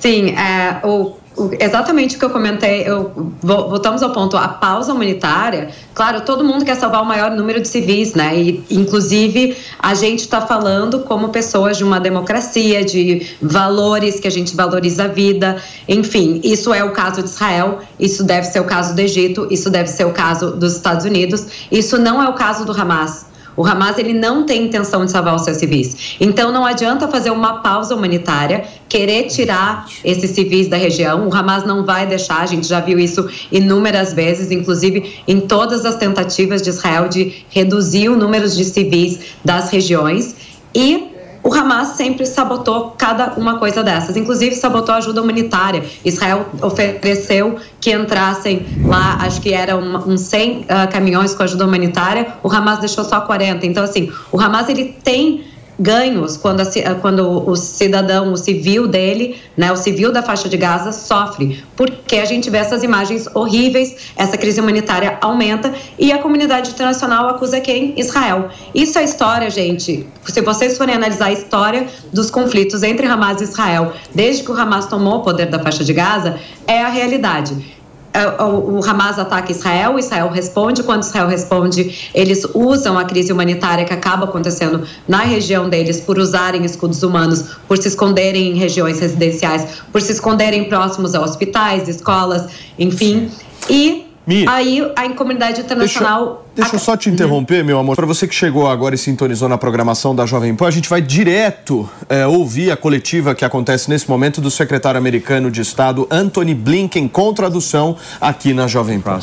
Sim, é, o exatamente o que eu comentei, eu, voltamos ao ponto, a pausa humanitária, claro, todo mundo quer salvar o maior número de civis, né? E, inclusive, a gente está falando como pessoas de uma democracia, de valores que a gente valoriza a vida, enfim, isso é o caso de Israel, isso deve ser o caso do Egito, isso deve ser o caso dos Estados Unidos, isso não é o caso do Hamas. O Hamas ele não tem intenção de salvar os seus civis. Então não adianta fazer uma pausa humanitária, querer tirar esses civis da região. O Hamas não vai deixar, a gente já viu isso inúmeras vezes, inclusive em todas as tentativas de Israel de reduzir o número de civis das regiões. E o Hamas sempre sabotou cada uma coisa dessas, inclusive sabotou a ajuda humanitária. Israel ofereceu que entrassem lá, acho que eram uns 100 uh, caminhões com ajuda humanitária, o Hamas deixou só 40. Então, assim, o Hamas ele tem ganhos quando, a, quando o cidadão, o civil dele, né, o civil da faixa de Gaza sofre, porque a gente vê essas imagens horríveis, essa crise humanitária aumenta e a comunidade internacional acusa quem? Israel. Isso é história, gente. Se vocês forem analisar a história dos conflitos entre Hamas e Israel, desde que o Hamas tomou o poder da faixa de Gaza, é a realidade. É, o Hamas ataca Israel, Israel responde. Quando Israel responde, eles usam a crise humanitária que acaba acontecendo na região deles por usarem escudos humanos, por se esconderem em regiões residenciais, por se esconderem próximos a hospitais, escolas, enfim. E Mi, aí a comunidade internacional. Deixa, eu só te interromper, meu amor. Para você que chegou agora e sintonizou na programação da Jovem Pan, a gente vai direto é, ouvir a coletiva que acontece nesse momento do secretário americano de Estado, Anthony Blinken, com tradução aqui na Jovem Pan.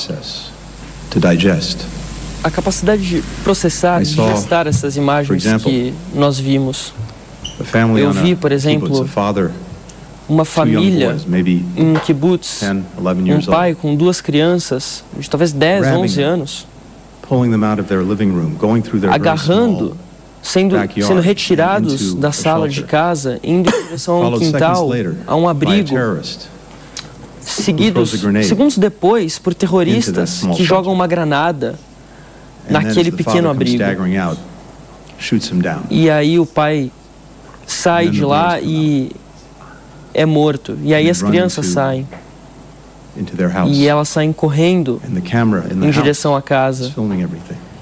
To digest. A capacidade de processar, de digestar essas imagens example, que nós vimos. Eu vi, por exemplo, uma família em kibbutz, um pai com duas crianças, de talvez 10, 11 anos, agarrando, sendo, sendo retirados da sala de casa, indo em direção a um quintal, a um abrigo, seguidos segundos depois por terroristas que jogam uma granada naquele pequeno abrigo. E aí o pai sai de lá e é morto. E aí as crianças saem. E elas saem correndo em direção à casa.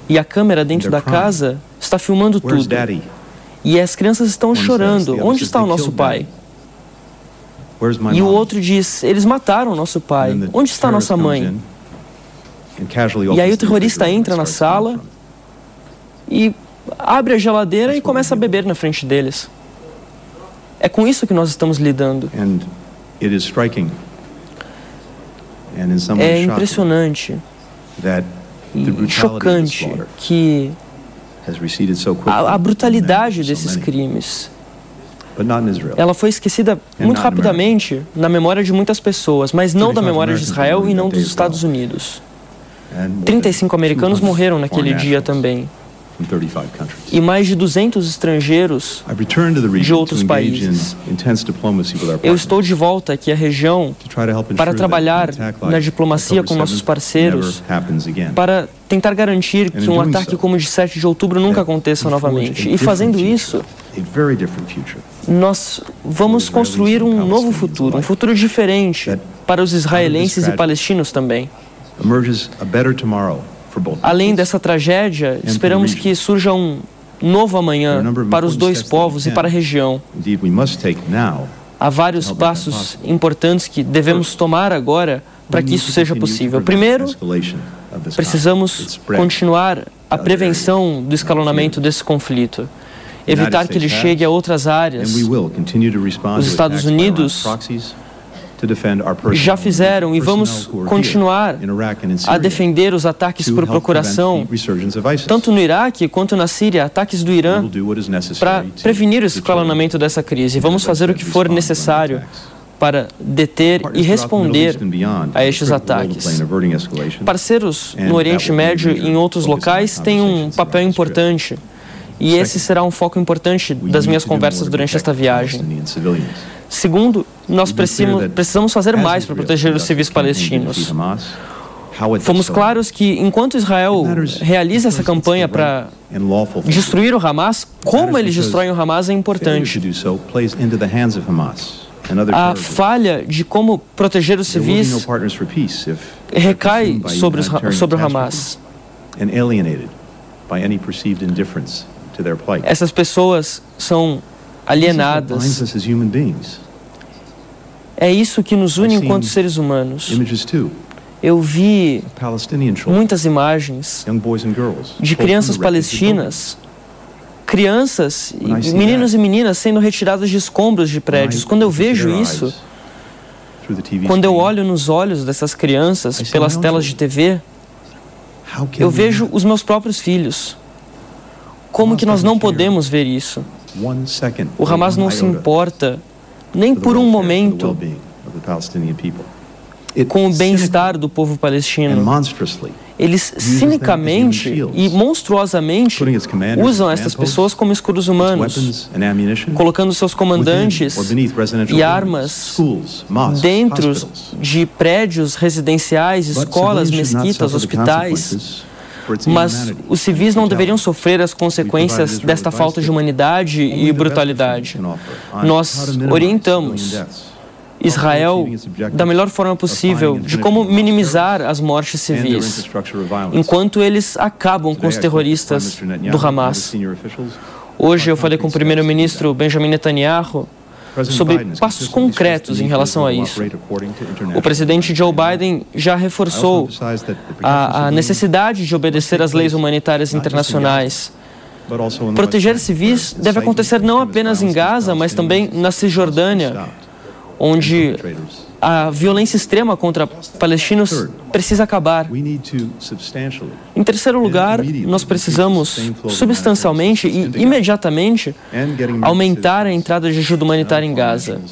E a câmera dentro da casa está filmando tudo. E as crianças estão chorando. Onde está o nosso pai? E o outro diz: Eles mataram o nosso pai. Onde está a nossa mãe? E aí o terrorista entra na sala e abre a geladeira e começa a beber na frente deles. É com isso que nós estamos lidando. É impressionante e chocante que a, a brutalidade desses crimes. Ela foi esquecida muito rapidamente na memória de muitas pessoas, mas não da memória de Israel e não dos Estados Unidos. 35 americanos morreram naquele dia também e mais de 200 estrangeiros de outros países. Eu estou de volta aqui à região para trabalhar na diplomacia com nossos parceiros para tentar garantir que um ataque como o de 7 de outubro nunca aconteça novamente. E fazendo isso, nós vamos construir um novo futuro, um futuro diferente para os israelenses e palestinos também. Além dessa tragédia, esperamos que surja um novo amanhã para os dois povos e para a região. Há vários passos importantes que devemos tomar agora para que isso seja possível. Primeiro, precisamos continuar a prevenção do escalonamento desse conflito, evitar que ele chegue a outras áreas. Os Estados Unidos já fizeram e vamos continuar a defender os ataques por procuração, tanto no Iraque quanto na Síria, ataques do Irã, para prevenir o escalonamento dessa crise. Vamos fazer o que for necessário para deter e responder a estes ataques. Parceiros no Oriente Médio e em outros locais têm um papel importante. E esse será um foco importante das minhas conversas durante esta viagem. Segundo, nós precisamos fazer mais para proteger os civis palestinos. Fomos claros que enquanto Israel realiza essa campanha para destruir o Hamas, como eles destroem o Hamas é importante. a falha de como proteger os civis recai sobre, os, sobre o Hamas. Essas pessoas são alienadas. É isso que nos une enquanto seres humanos. Eu vi muitas imagens de crianças palestinas, crianças, meninos e meninas sendo retirados de escombros de prédios. Quando eu vejo isso, quando eu olho nos olhos dessas crianças pelas telas de TV, eu vejo os meus próprios filhos. Como que nós não podemos ver isso? O Hamas não se importa nem por um momento com o bem-estar do povo palestino. Eles cinicamente e monstruosamente usam essas pessoas como escudos humanos, colocando seus comandantes e armas dentro de prédios residenciais, escolas, mesquitas, hospitais. Mas os civis não deveriam sofrer as consequências desta falta de humanidade e brutalidade. Nós orientamos Israel da melhor forma possível de como minimizar as mortes civis, enquanto eles acabam com os terroristas do Hamas. Hoje eu falei com o primeiro-ministro Benjamin Netanyahu sobre passos concretos em relação a isso. O presidente Joe Biden já reforçou a, a necessidade de obedecer às leis humanitárias internacionais. Proteger civis deve acontecer não apenas em Gaza, mas também na Cisjordânia, onde a violência extrema contra palestinos precisa acabar. Em terceiro lugar, nós precisamos substancialmente e imediatamente aumentar a entrada de ajuda humanitária em Gaza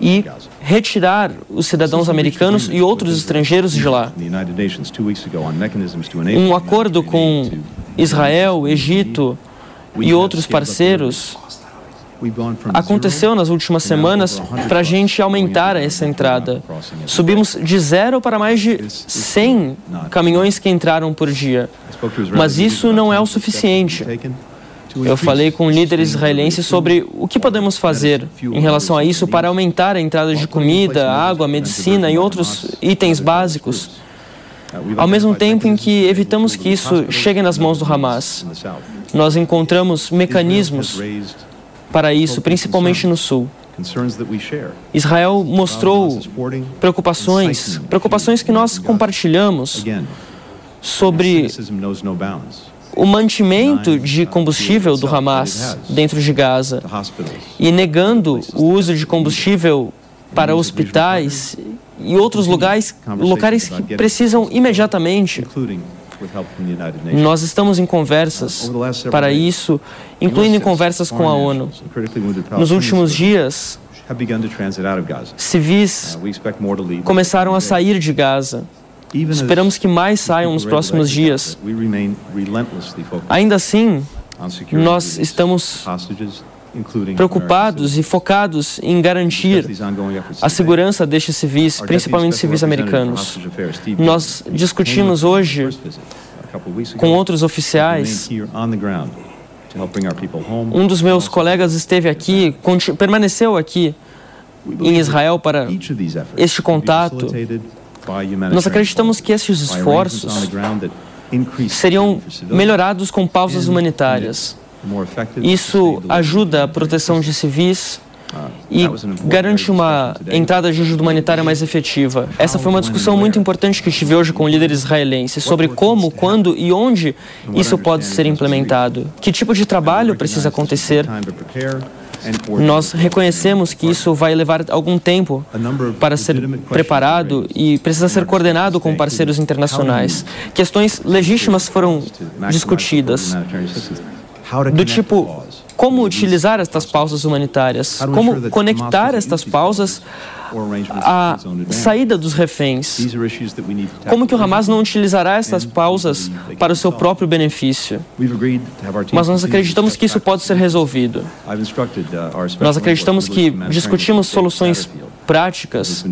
e retirar os cidadãos americanos e outros estrangeiros de lá. Um acordo com Israel, Egito e outros parceiros aconteceu nas últimas semanas para a gente aumentar essa entrada. Subimos de zero para mais de 100 caminhões que entraram por dia. Mas isso não é o suficiente. Eu falei com líderes israelenses sobre o que podemos fazer em relação a isso para aumentar a entrada de comida, água, medicina e outros itens básicos, ao mesmo tempo em que evitamos que isso chegue nas mãos do Hamas. Nós encontramos mecanismos para isso, principalmente no sul. Israel mostrou preocupações, preocupações que nós compartilhamos sobre o mantimento de combustível do Hamas dentro de Gaza e negando o uso de combustível para hospitais e outros locais, locais que precisam imediatamente nós estamos em conversas para isso, incluindo em conversas com a ONU. Nos últimos dias, civis começaram a sair de Gaza. Esperamos que mais saiam nos próximos dias. Ainda assim, nós estamos preocupados e focados em garantir a segurança destes civis, principalmente civis americanos. Nós discutimos hoje com outros oficiais. Um dos meus colegas esteve aqui, permaneceu aqui em Israel para este contato. Nós acreditamos que esses esforços seriam melhorados com pausas humanitárias. Isso ajuda a proteção de civis e garante uma entrada de ajuda humanitária mais efetiva. Essa foi uma discussão muito importante que tive hoje com líderes israelenses sobre como, quando e onde isso pode ser implementado. Que tipo de trabalho precisa acontecer? Nós reconhecemos que isso vai levar algum tempo para ser preparado e precisa ser coordenado com parceiros internacionais. Questões legítimas foram discutidas do tipo como utilizar estas pausas humanitárias, como conectar estas pausas à saída dos reféns, como que o Hamas não utilizará estas pausas para o seu próprio benefício. Mas nós acreditamos que isso pode ser resolvido. Nós acreditamos que discutimos soluções práticas.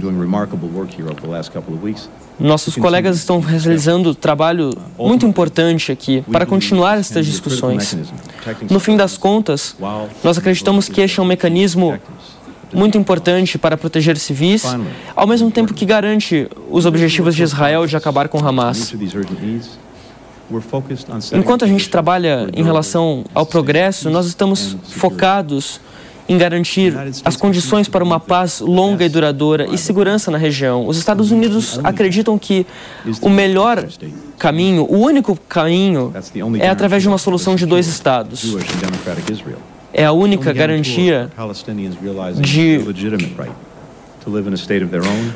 Nossos colegas estão realizando trabalho muito importante aqui para continuar estas discussões. No fim das contas, nós acreditamos que este é um mecanismo muito importante para proteger civis, ao mesmo tempo que garante os objetivos de Israel de acabar com Hamas. Enquanto a gente trabalha em relação ao progresso, nós estamos focados em garantir as condições para uma paz longa e duradoura e segurança na região. Os Estados Unidos acreditam que o melhor caminho, o único caminho, é através de uma solução de dois estados. É a única garantia de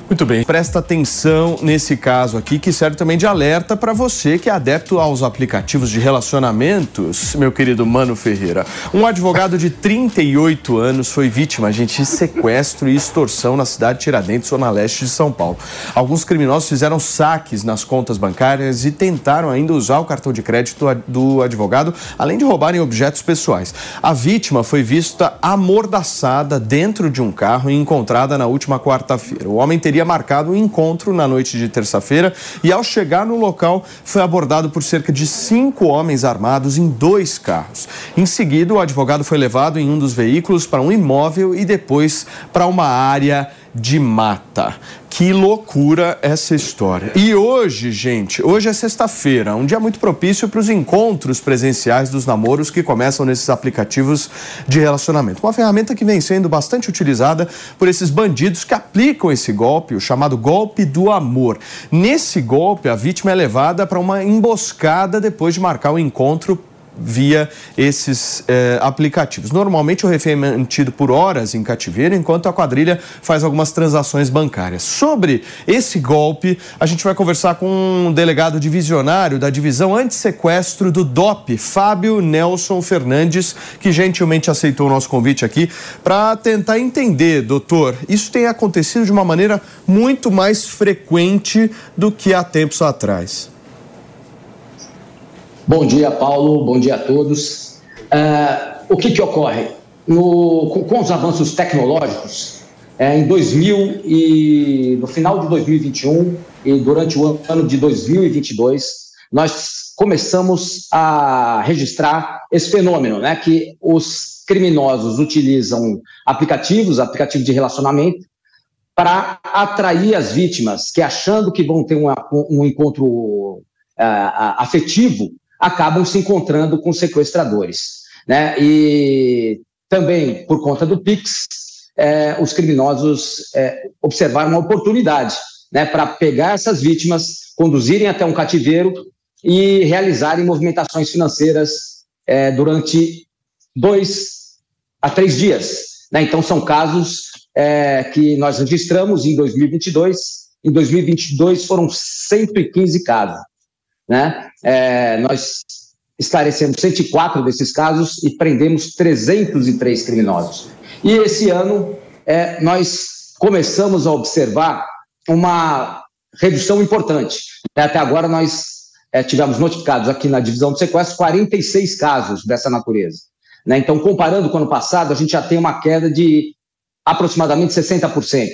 muito bem, presta atenção nesse caso aqui que serve também de alerta para você que é adepto aos aplicativos de relacionamentos, meu querido Mano Ferreira. Um advogado de 38 anos foi vítima, gente, de sequestro e extorsão na cidade de Tiradentes, zona leste de São Paulo. Alguns criminosos fizeram saques nas contas bancárias e tentaram ainda usar o cartão de crédito do advogado, além de roubarem objetos pessoais. A vítima foi vista amordaçada dentro de um carro e encontrada na última quarta-feira. O homem teria marcado um encontro na noite de terça-feira e, ao chegar no local, foi abordado por cerca de cinco homens armados em dois carros. Em seguida, o advogado foi levado em um dos veículos para um imóvel e depois para uma área de mata. Que loucura essa história. E hoje, gente, hoje é sexta-feira, um dia muito propício para os encontros presenciais dos namoros que começam nesses aplicativos de relacionamento. Uma ferramenta que vem sendo bastante utilizada por esses bandidos que aplicam esse golpe, o chamado golpe do amor. Nesse golpe, a vítima é levada para uma emboscada depois de marcar o um encontro via esses eh, aplicativos. Normalmente o refém é mantido por horas em cativeiro, enquanto a quadrilha faz algumas transações bancárias. Sobre esse golpe, a gente vai conversar com um delegado divisionário da divisão anti-sequestro do DOP, Fábio Nelson Fernandes, que gentilmente aceitou o nosso convite aqui para tentar entender, doutor, isso tem acontecido de uma maneira muito mais frequente do que há tempos atrás. Bom dia, Paulo. Bom dia a todos. Uh, o que, que ocorre? No, com, com, os avanços tecnológicos, é, em 2000 e no final de 2021 e durante o ano de 2022, nós começamos a registrar esse fenômeno, né, que os criminosos utilizam aplicativos, aplicativos de relacionamento, para atrair as vítimas, que achando que vão ter um, um encontro uh, afetivo, acabam se encontrando com sequestradores. Né? E também, por conta do PIX, é, os criminosos é, observaram uma oportunidade né, para pegar essas vítimas, conduzirem até um cativeiro e realizarem movimentações financeiras é, durante dois a três dias. Né? Então, são casos é, que nós registramos em 2022. Em 2022 foram 115 casos. Né? É, nós esclarecemos 104 desses casos e prendemos 303 criminosos. E esse ano é, nós começamos a observar uma redução importante. Até agora nós é, tivemos notificados aqui na divisão de sequestro 46 casos dessa natureza. Né? Então, comparando com o ano passado, a gente já tem uma queda de aproximadamente 60%.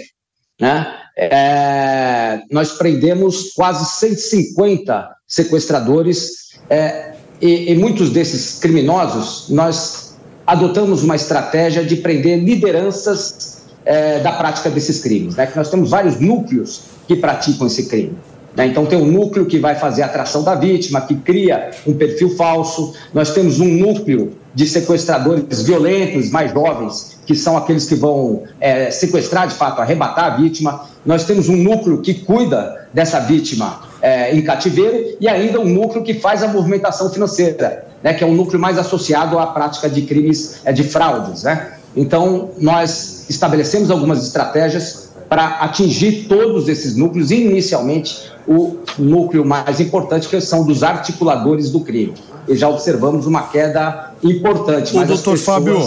Né? É, nós prendemos quase 150 sequestradores é, e, e muitos desses criminosos nós adotamos uma estratégia de prender lideranças é, da prática desses crimes. Né? Que nós temos vários núcleos que praticam esse crime. Né? Então, tem um núcleo que vai fazer a atração da vítima, que cria um perfil falso. Nós temos um núcleo de sequestradores violentos, mais jovens, que são aqueles que vão é, sequestrar, de fato, arrebatar a vítima. Nós temos um núcleo que cuida dessa vítima é, em cativeiro e ainda um núcleo que faz a movimentação financeira, né, que é um núcleo mais associado à prática de crimes é, de fraudes. Né? Então, nós estabelecemos algumas estratégias para atingir todos esses núcleos, e inicialmente o núcleo mais importante, que são dos articuladores do crime. E já observamos uma queda importante. O doutor pessoas... Fábio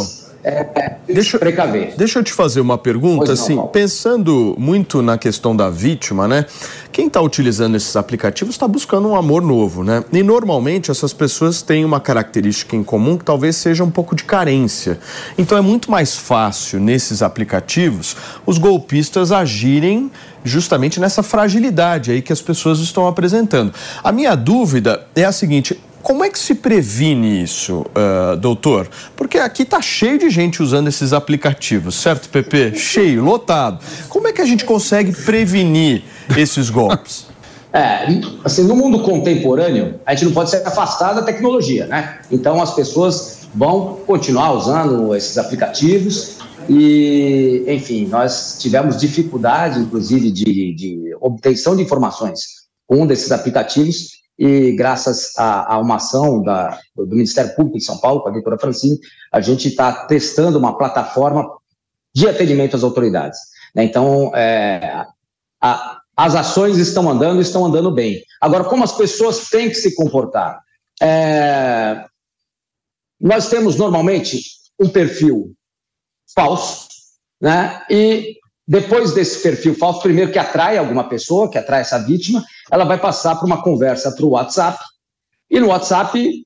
é, deixa, precaver. Deixa eu te fazer uma pergunta, não, assim, Paulo. pensando muito na questão da vítima, né? Quem está utilizando esses aplicativos está buscando um amor novo, né? E normalmente essas pessoas têm uma característica em comum que talvez seja um pouco de carência. Então é muito mais fácil nesses aplicativos os golpistas agirem justamente nessa fragilidade aí que as pessoas estão apresentando. A minha dúvida é a seguinte: Como é que se previne isso, uh, doutor? Porque aqui está cheio de gente usando esses aplicativos, certo, Pepe? Cheio, lotado. Como é que a gente consegue prevenir esses golpes? É, assim, no mundo contemporâneo, a gente não pode ser afastado da tecnologia, né? Então as pessoas vão continuar usando esses aplicativos e, enfim, nós tivemos dificuldade, inclusive, de, de obtenção de informações com um desses aplicativos e graças a, a uma ação da, do Ministério Público de São Paulo, com a doutora Francine, a gente está testando uma plataforma de atendimento às autoridades. Né? Então, é, a, as ações estão andando, estão andando bem. Agora, como as pessoas têm que se comportar? É, nós temos normalmente um perfil falso, né? E depois desse perfil falso, primeiro que atrai alguma pessoa, que atrai essa vítima, ela vai passar para uma conversa para o WhatsApp, e no WhatsApp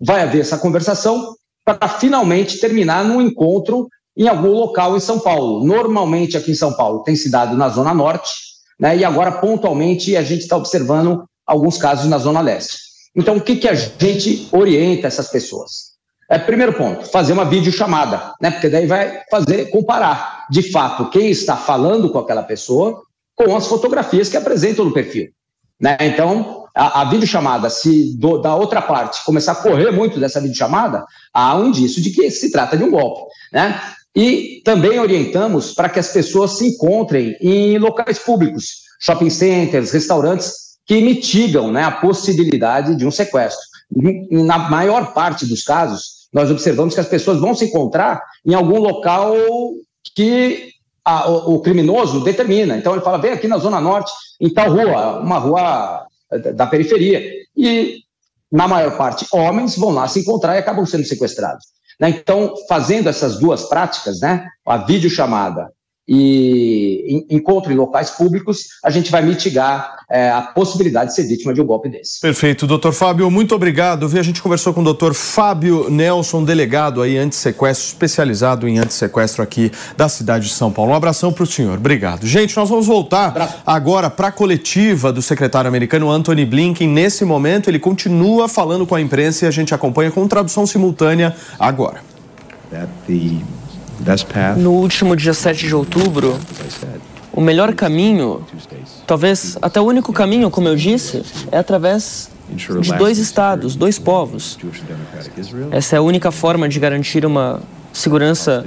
vai haver essa conversação para finalmente terminar num encontro em algum local em São Paulo. Normalmente aqui em São Paulo tem se dado na Zona Norte, né, e agora pontualmente a gente está observando alguns casos na Zona Leste. Então, o que, que a gente orienta essas pessoas? É, primeiro ponto, fazer uma videochamada, né? Porque daí vai fazer, comparar, de fato, quem está falando com aquela pessoa com as fotografias que apresentam no perfil. Né? Então, a, a videochamada, se do, da outra parte começar a correr muito dessa videochamada, há um indício de que se trata de um golpe. Né? E também orientamos para que as pessoas se encontrem em locais públicos, shopping centers, restaurantes, que mitigam né, a possibilidade de um sequestro. Na maior parte dos casos, nós observamos que as pessoas vão se encontrar em algum local que a, o, o, criminoso determina. Então ele fala: vem aqui na Zona Norte, em tal rua, uma rua eh, da periferia. E, na maior parte, homens vão lá se encontrar e acabam sendo sequestrados. Né? Então, fazendo essas duas práticas, né, a videochamada e encontro em locais públicos, a gente vai mitigar é, a possibilidade de ser vítima de um golpe desse. Perfeito, doutor Fábio, muito obrigado. A gente conversou com o doutor Fábio Nelson, delegado aí anti-sequestro, especializado em anti-sequestro aqui da cidade de São Paulo. Um abração para o senhor, obrigado. Gente, nós vamos voltar agora para a coletiva do secretário americano Anthony Blinken. Nesse momento, ele continua falando com a imprensa e a gente acompanha com tradução simultânea agora. That the no último dia 7 de outubro, o melhor caminho, talvez até o único caminho, como eu disse, é através de dois estados, dois povos. Essa é a única forma de garantir uma segurança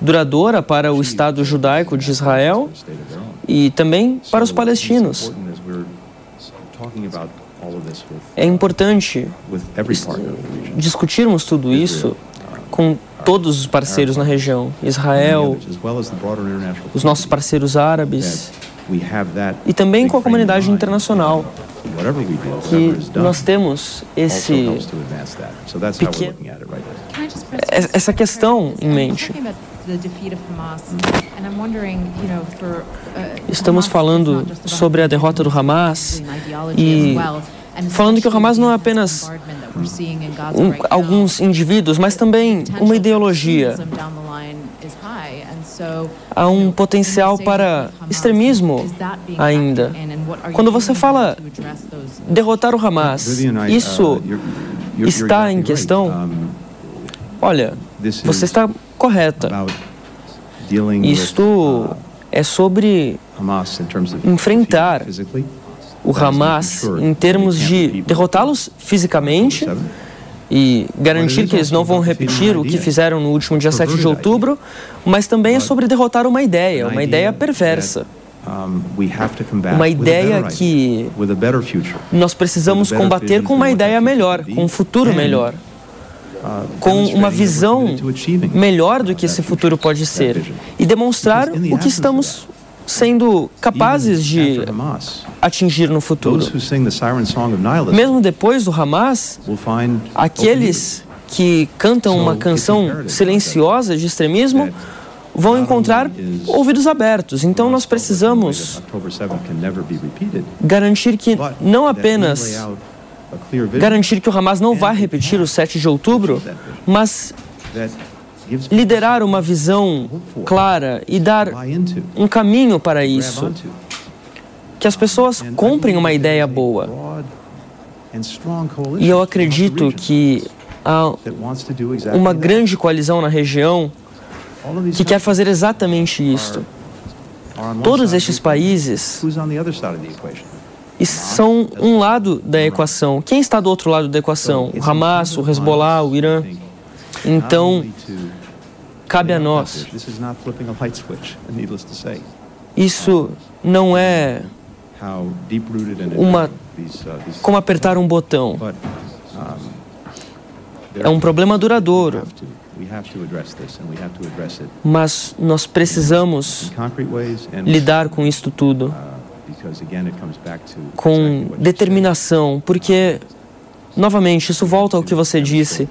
duradoura para o Estado judaico de Israel e também para os palestinos. É importante discutirmos tudo isso com todos os parceiros na região, Israel, os nossos parceiros árabes. e também com a comunidade internacional, que nós temos esse pequeno, essa questão em mente. Estamos falando sobre a derrota do Hamas e falando que o Hamas não é apenas um, alguns indivíduos, mas também uma ideologia. Há um potencial para extremismo ainda. Quando você fala derrotar o Hamas, isso está em questão? Olha, você está correta. Isto é sobre enfrentar o Hamas em termos de derrotá-los fisicamente e garantir que eles não vão repetir o que fizeram no último dia 7 de outubro, mas também é sobre derrotar uma ideia, uma ideia perversa. Uma ideia que nós precisamos combater com uma ideia melhor, com um futuro melhor, com uma visão melhor do que esse futuro pode ser e demonstrar o que estamos sendo capazes de atingir no futuro. Mesmo depois do Hamas, aqueles que cantam uma canção silenciosa de extremismo vão encontrar ouvidos abertos. Então nós precisamos garantir que não apenas garantir que o Hamas não vai repetir o 7 de outubro, mas liderar uma visão clara e dar um caminho para isso. Que as pessoas comprem uma ideia boa. E eu acredito que há uma grande coalizão na região que quer fazer exatamente isto. Todos estes países são um lado da equação. Quem está do outro lado da equação? O Hamas, o Hezbollah, o Irã. Então, cabe a nós. Isso não é uma como apertar um botão. É um problema duradouro. Mas nós precisamos lidar com isto tudo com determinação, porque, novamente, isso volta ao que você disse.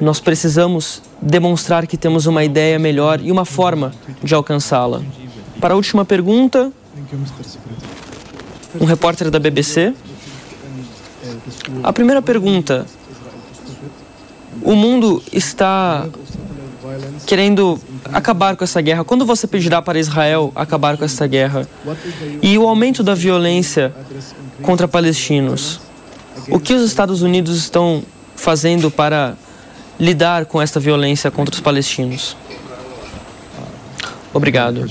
Nós precisamos demonstrar que temos uma ideia melhor e uma forma de alcançá-la. Para a última pergunta, um repórter da BBC. A primeira pergunta: o mundo está querendo acabar com essa guerra? Quando você pedirá para Israel acabar com essa guerra? E o aumento da violência contra palestinos? O que os Estados Unidos estão fazendo para lidar com essa violência contra os palestinos? Obrigado.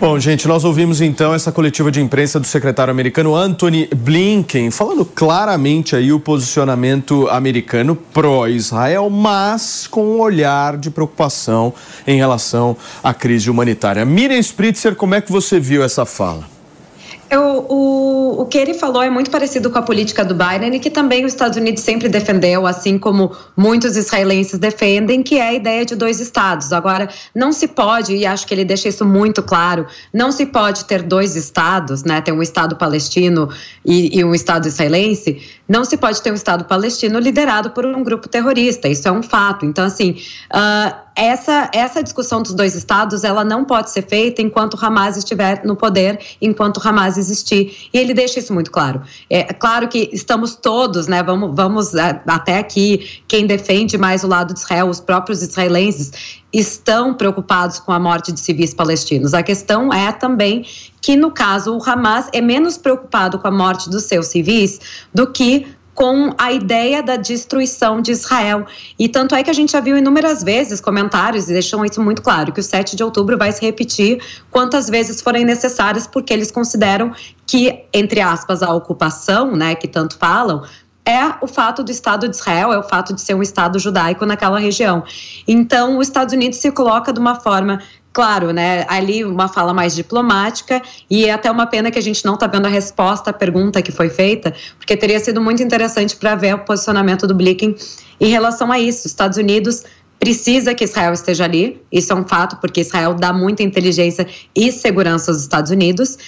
Bom, gente, nós ouvimos então essa coletiva de imprensa do secretário americano Anthony Blinken, falando claramente aí o posicionamento americano pró-Israel, mas com um olhar de preocupação em relação à crise humanitária. Miriam Spritzer, como é que você viu essa fala? Eu, o, o que ele falou é muito parecido com a política do Biden e que também os Estados Unidos sempre defendeu, assim como muitos israelenses defendem, que é a ideia de dois estados. Agora, não se pode, e acho que ele deixa isso muito claro, não se pode ter dois estados, né? Ter um estado palestino e, e um estado israelense, não se pode ter um estado palestino liderado por um grupo terrorista. Isso é um fato. Então, assim. Uh, essa, essa discussão dos dois estados ela não pode ser feita enquanto Hamas estiver no poder, enquanto Hamas existir. E ele deixa isso muito claro. É claro que estamos todos, né? Vamos, vamos é, até aqui, quem defende mais o lado de Israel, os próprios israelenses, estão preocupados com a morte de civis palestinos. A questão é também que, no caso, o Hamas é menos preocupado com a morte dos seus civis do que com a ideia da destruição de Israel. E tanto é que a gente já viu inúmeras vezes comentários e deixam isso muito claro, que o 7 de outubro vai se repetir quantas vezes forem necessárias, porque eles consideram que, entre aspas, a ocupação, né, que tanto falam, é o fato do Estado de Israel, é o fato de ser um Estado judaico naquela região. Então, os Estados Unidos se coloca de uma forma claro, né, ali uma fala mais diplomática e é até uma pena que a gente não está vendo a resposta à pergunta que foi feita, porque teria sido muito interessante para ver o posicionamento do Blinken em relação a isso. Estados Unidos precisa que Israel esteja ali, isso é um fato, porque Israel dá muita inteligência e segurança aos Estados Unidos,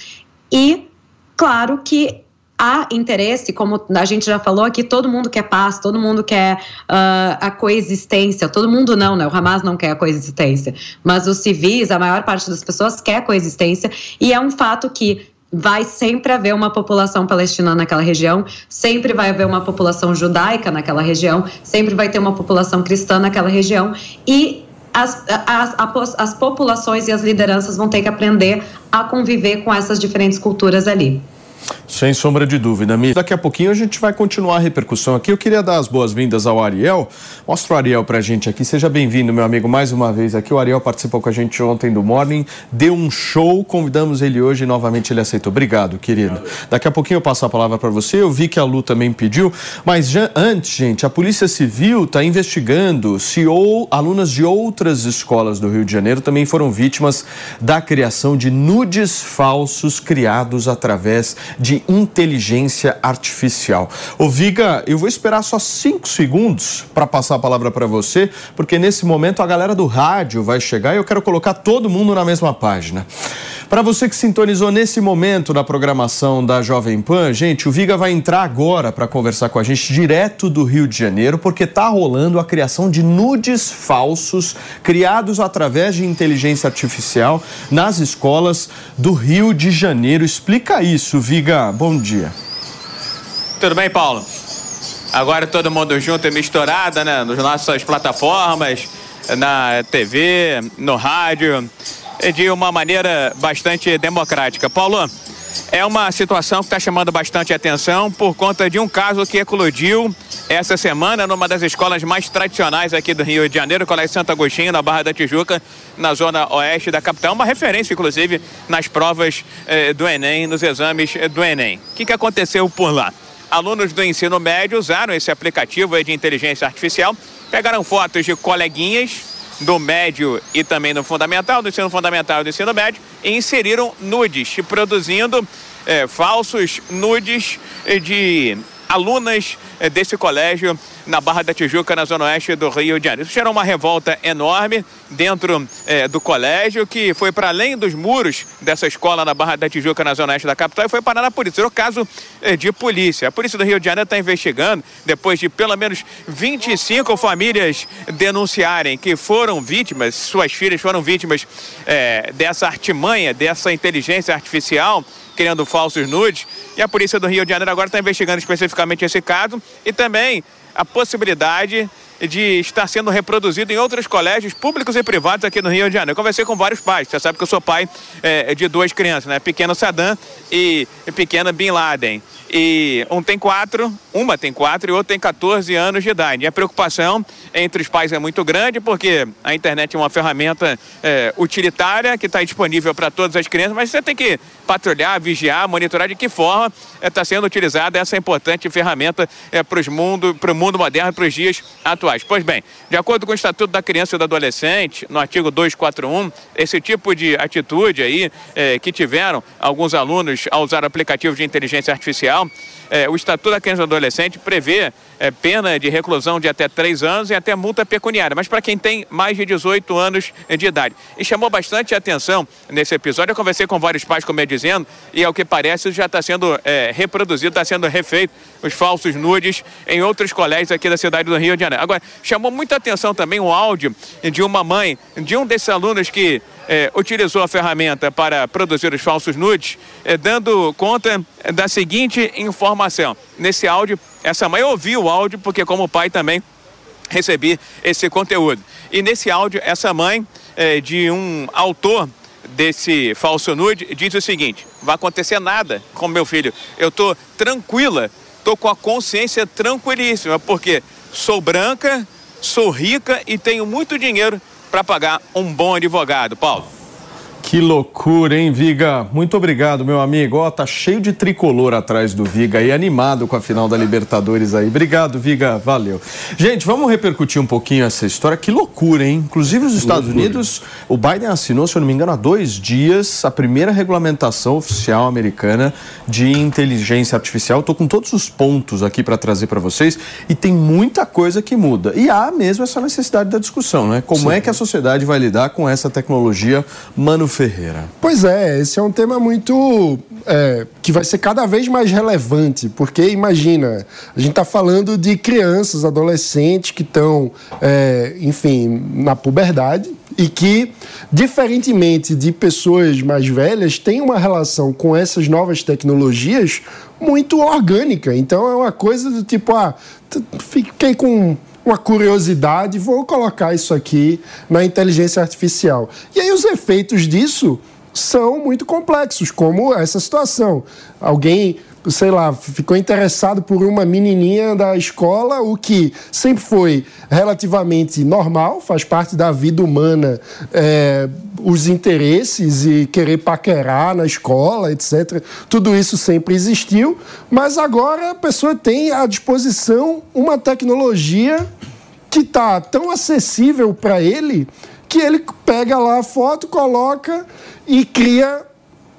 e claro que há interesse, como a gente já falou aqui, todo mundo quer paz, todo mundo quer uh, a coexistência. Todo mundo não, né? O Hamas não quer a coexistência. Mas os civis, a maior parte das pessoas quer coexistência. E é um fato que vai sempre haver uma população palestina naquela região, sempre vai haver uma população judaica naquela região, sempre vai ter uma população cristã naquela região. E as, as, as populações e as lideranças vão ter que aprender a conviver com essas diferentes culturas ali. Sem sombra de dúvida, Mi. Daqui a pouquinho a gente vai continuar a repercussão aqui. Eu queria dar as boas-vindas ao Ariel. Mostra o Ariel pra gente aqui. Seja bem-vindo, meu amigo, mais uma vez aqui. O Ariel participou com a gente ontem do Morning, deu um show, convidamos ele hoje e novamente ele aceitou. Obrigado, querido. Obrigado. Daqui a pouquinho eu passo a palavra para você. Eu vi que a Lu também pediu, mas já, antes, gente, a Polícia Civil está investigando se ou, alunas de outras escolas do Rio de Janeiro também foram vítimas da criação de nudes falsos criados através de inteligência artificial. Ô Viga, eu vou esperar só cinco segundos para passar a palavra para você, porque nesse momento a galera do rádio vai chegar e eu quero colocar todo mundo na mesma página. Para você que sintonizou nesse momento na programação da Jovem Pan, gente, o Viga vai entrar agora para conversar com a gente direto do Rio de Janeiro, porque tá rolando a criação de nudes falsos criados através de inteligência artificial nas escolas do Rio de Janeiro. Explica isso, Viga. Bom dia. Tudo bem, Paulo? Agora todo mundo junto e misturado, né? Nas nossas plataformas, na TV, no rádio de uma maneira bastante democrática. Paulo, é uma situação que está chamando bastante atenção por conta de um caso que eclodiu essa semana numa das escolas mais tradicionais aqui do Rio de Janeiro, Colégio Santo Agostinho, na Barra da Tijuca, na zona oeste da capital. Uma referência, inclusive, nas provas eh, do Enem, nos exames eh, do Enem. O que, que aconteceu por lá? Alunos do ensino médio usaram esse aplicativo de inteligência artificial, pegaram fotos de coleguinhas do médio e também do fundamental, do ensino fundamental e do ensino médio, e inseriram nudes, produzindo eh, falsos nudes de alunas eh, desse colégio na Barra da Tijuca, na zona oeste do Rio de Janeiro. Isso gerou uma revolta enorme dentro eh, do colégio, que foi para além dos muros dessa escola na Barra da Tijuca, na zona oeste da capital, e foi parar na polícia. Era o caso eh, de polícia. A polícia do Rio de Janeiro está investigando, depois de pelo menos 25 famílias denunciarem que foram vítimas, suas filhas foram vítimas dessa artimanha, dessa inteligência artificial criando falsos nudes. E a polícia do Rio de Janeiro agora está investigando especificamente esse caso e também a possibilidade de estar sendo reproduzido em outros colégios públicos e privados aqui no Rio de Janeiro. Eu conversei com vários pais, você sabe que eu sou pai é, de duas crianças, né? Pequeno Saddam e pequena Bin Laden. E um tem quatro, uma tem quatro e outro tem 14 anos de idade. E a preocupação entre os pais é muito grande, porque a internet é uma ferramenta é, utilitária que está disponível para todas as crianças, mas você tem que patrulhar, vigiar, monitorar de que forma está sendo utilizada essa importante ferramenta é, para mundo, o mundo moderno, para os dias atuais. Pois bem, de acordo com o Estatuto da Criança e do Adolescente, no artigo 241, esse tipo de atitude aí é, que tiveram alguns alunos ao usar o aplicativo de inteligência artificial, now. É, o Estatuto da Criança e do Adolescente prevê é, pena de reclusão de até três anos e até multa pecuniária, mas para quem tem mais de 18 anos de idade. E chamou bastante atenção nesse episódio. Eu conversei com vários pais, como eu dizendo, e ao que parece já está sendo é, reproduzido, está sendo refeito os falsos nudes em outros colégios aqui da cidade do Rio de Janeiro. Agora, chamou muita atenção também o áudio de uma mãe de um desses alunos que é, utilizou a ferramenta para produzir os falsos nudes, é, dando conta da seguinte informação. Nesse áudio, essa mãe ouviu o áudio, porque como pai também recebi esse conteúdo. E nesse áudio, essa mãe é, de um autor desse falso nude diz o seguinte: vai acontecer nada com meu filho. Eu estou tranquila, estou com a consciência tranquilíssima, porque sou branca, sou rica e tenho muito dinheiro para pagar um bom advogado. Paulo. Que loucura, hein, Viga? Muito obrigado, meu amigo. Ó, tá cheio de tricolor atrás do Viga e animado com a final da Libertadores aí. Obrigado, Viga. Valeu. Gente, vamos repercutir um pouquinho essa história. Que loucura, hein? Inclusive, os Estados loucura. Unidos, o Biden assinou, se eu não me engano, há dois dias, a primeira regulamentação oficial americana de inteligência artificial. Estou com todos os pontos aqui para trazer para vocês e tem muita coisa que muda. E há mesmo essa necessidade da discussão, né? Como Sim. é que a sociedade vai lidar com essa tecnologia manufeturada? Ferreira. Pois é, esse é um tema muito. É, que vai ser cada vez mais relevante, porque imagina, a gente está falando de crianças, adolescentes que estão, é, enfim, na puberdade e que, diferentemente de pessoas mais velhas, têm uma relação com essas novas tecnologias muito orgânica. Então é uma coisa do tipo, ah, fiquei com uma curiosidade, vou colocar isso aqui na inteligência artificial. E aí os efeitos disso são muito complexos, como essa situação. Alguém sei lá, ficou interessado por uma menininha da escola, o que sempre foi relativamente normal, faz parte da vida humana, é, os interesses e querer paquerar na escola, etc. Tudo isso sempre existiu, mas agora a pessoa tem à disposição uma tecnologia que está tão acessível para ele que ele pega lá a foto, coloca e cria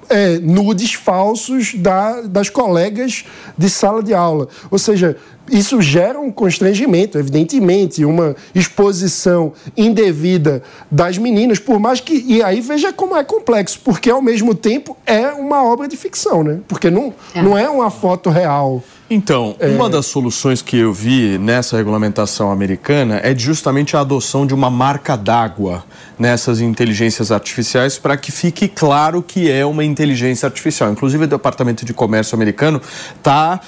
é, nudes falsos da, das colegas de sala de aula. Ou seja, isso gera um constrangimento, evidentemente, uma exposição indevida das meninas, por mais que. E aí veja como é complexo, porque ao mesmo tempo é uma obra de ficção, né? Porque não é, não é uma foto real. Então, uma das soluções que eu vi nessa regulamentação americana é justamente a adoção de uma marca d'água nessas inteligências artificiais para que fique claro que é uma inteligência artificial. Inclusive, o Departamento de Comércio americano está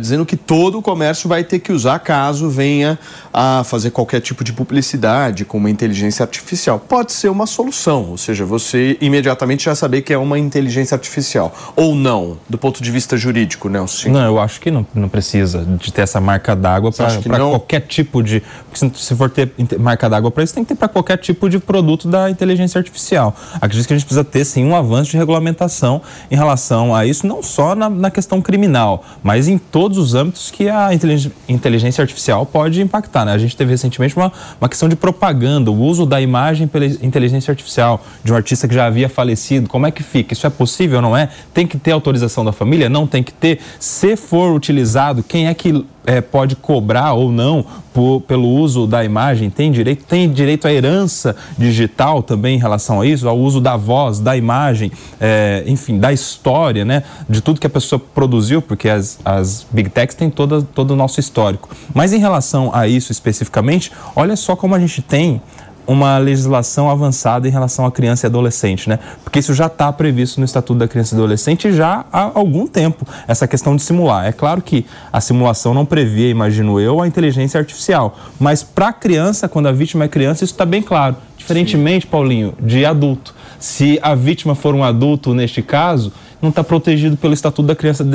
dizendo que todo o comércio vai ter que usar caso venha a fazer qualquer tipo de publicidade com uma inteligência artificial. Pode ser uma solução, ou seja, você imediatamente já saber que é uma inteligência artificial. Ou não, do ponto de vista jurídico, Nelson? Não, eu acho que não, não precisa de ter essa marca d'água para não? qualquer tipo de. porque Se for ter marca d'água para isso, tem que ter para qualquer tipo de produto da inteligência artificial. Acredito que a gente precisa ter sim um avanço de regulamentação em relação a isso, não só na, na questão criminal, mas em todos os âmbitos que a intelig- inteligência artificial pode impactar. né? A gente teve recentemente uma, uma questão de propaganda, o uso da imagem pela inteligência artificial de um artista que já havia falecido. Como é que fica? Isso é possível ou não é? Tem que ter autorização da família? Não tem que ter. Se for utilizado, quem é que eh, pode cobrar ou não por- pelo uso da imagem? Tem direito? Tem direito à herança digital também em relação a isso, ao uso da voz, da imagem, eh, enfim, da história, né? De tudo que a pessoa produziu, porque as, as big techs têm toda, todo o nosso histórico. Mas em relação a isso especificamente, olha só como a gente tem uma legislação avançada em relação à criança e adolescente, né? Porque isso já está previsto no Estatuto da Criança e Adolescente já há algum tempo, essa questão de simular. É claro que a simulação não previa, imagino eu, a inteligência artificial, mas para a criança, quando a vítima é criança, isso está bem claro. Diferentemente, Paulinho, de adulto. Se a vítima for um adulto, neste caso, não está protegido pelo Estatuto da Criança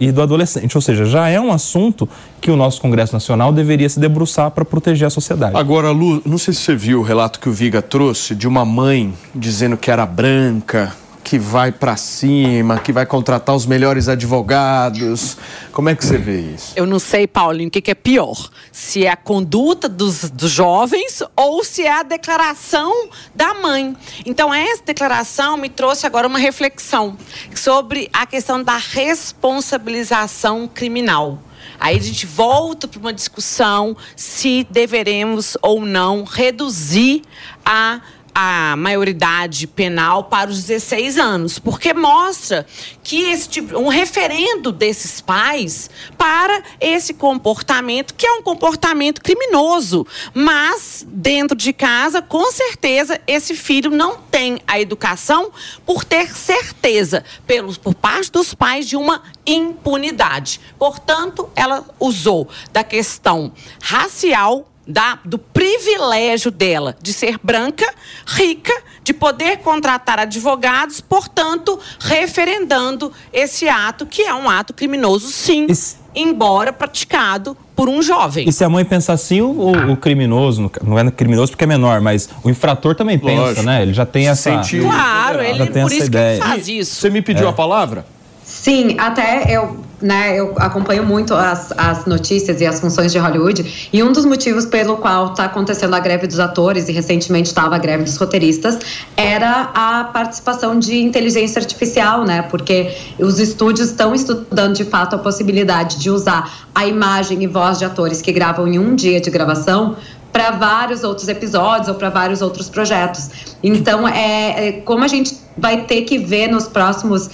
e do Adolescente. Ou seja, já é um assunto que o nosso Congresso Nacional deveria se debruçar para proteger a sociedade. Agora, Lu, não sei se você viu o relato que o Viga trouxe de uma mãe dizendo que era branca, que vai pra cima, que vai contratar os melhores advogados. Como é que você vê isso? Eu não sei, Paulinho, o que, que é pior. Se é a conduta dos, dos jovens ou se é a declaração da mãe. Então, essa declaração me trouxe agora uma reflexão sobre a questão da responsabilização criminal. Aí a gente volta para uma discussão se deveremos ou não reduzir a a maioridade penal para os 16 anos, porque mostra que esse tipo, um referendo desses pais para esse comportamento que é um comportamento criminoso, mas dentro de casa, com certeza, esse filho não tem a educação por ter certeza pelos por parte dos pais de uma impunidade. Portanto, ela usou da questão racial da, do privilégio dela de ser branca, rica, de poder contratar advogados, portanto, referendando esse ato, que é um ato criminoso, sim, embora praticado por um jovem. E se a mãe pensa assim, o, o- o criminoso, não é criminoso porque é menor, mas o infrator também pensa, Lógico. né? Ele já tem essa. Sente- Claro, já ele tem por essa isso ideia. que ele faz isso. Você me pediu É. a palavra? Sim, até eu, né, eu acompanho muito as, as notícias e as funções de Hollywood, e um dos motivos pelo qual está acontecendo a greve dos atores, e recentemente estava a greve dos roteiristas, era a participação de inteligência artificial, né? Porque os estúdios estão estudando de fato a possibilidade de usar a imagem e voz de atores que gravam em um dia de gravação para vários outros episódios ou para vários outros projetos. Então, é, é como a gente vai ter que ver nos próximos,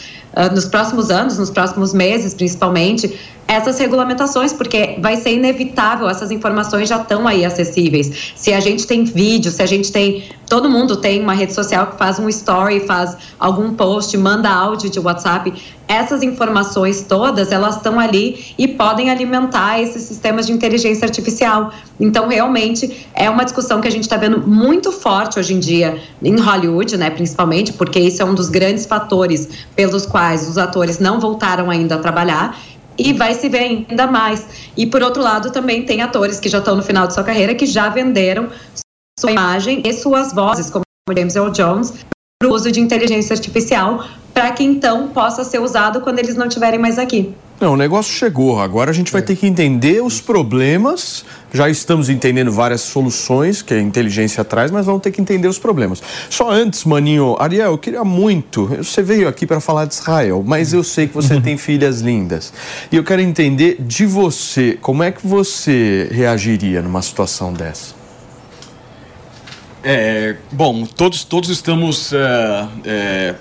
nos próximos anos, nos próximos meses, principalmente, essas regulamentações, porque vai ser inevitável, essas informações já estão aí acessíveis. Se a gente tem vídeo, se a gente tem. Todo mundo tem uma rede social que faz um story, faz algum post, manda áudio de WhatsApp. Essas informações todas, elas estão ali e podem alimentar esses sistemas de inteligência artificial. Então, realmente, é uma discussão que a gente está vendo muito forte hoje em dia em Hollywood, né, principalmente, porque isso é um dos grandes fatores pelos quais os atores não voltaram ainda a trabalhar e vai se ver ainda mais. E por outro lado, também tem atores que já estão no final de sua carreira que já venderam sua imagem e suas vozes, como James Earl Jones, para o uso de inteligência artificial, para que então possa ser usado quando eles não estiverem mais aqui. Não, o negócio chegou. Agora a gente vai ter que entender os problemas. Já estamos entendendo várias soluções que a inteligência traz, mas vamos ter que entender os problemas. Só antes, Maninho, Ariel, eu queria muito. Você veio aqui para falar de Israel, mas eu sei que você tem filhas lindas. E eu quero entender de você, como é que você reagiria numa situação dessa? É, bom, todos, todos estamos é, é,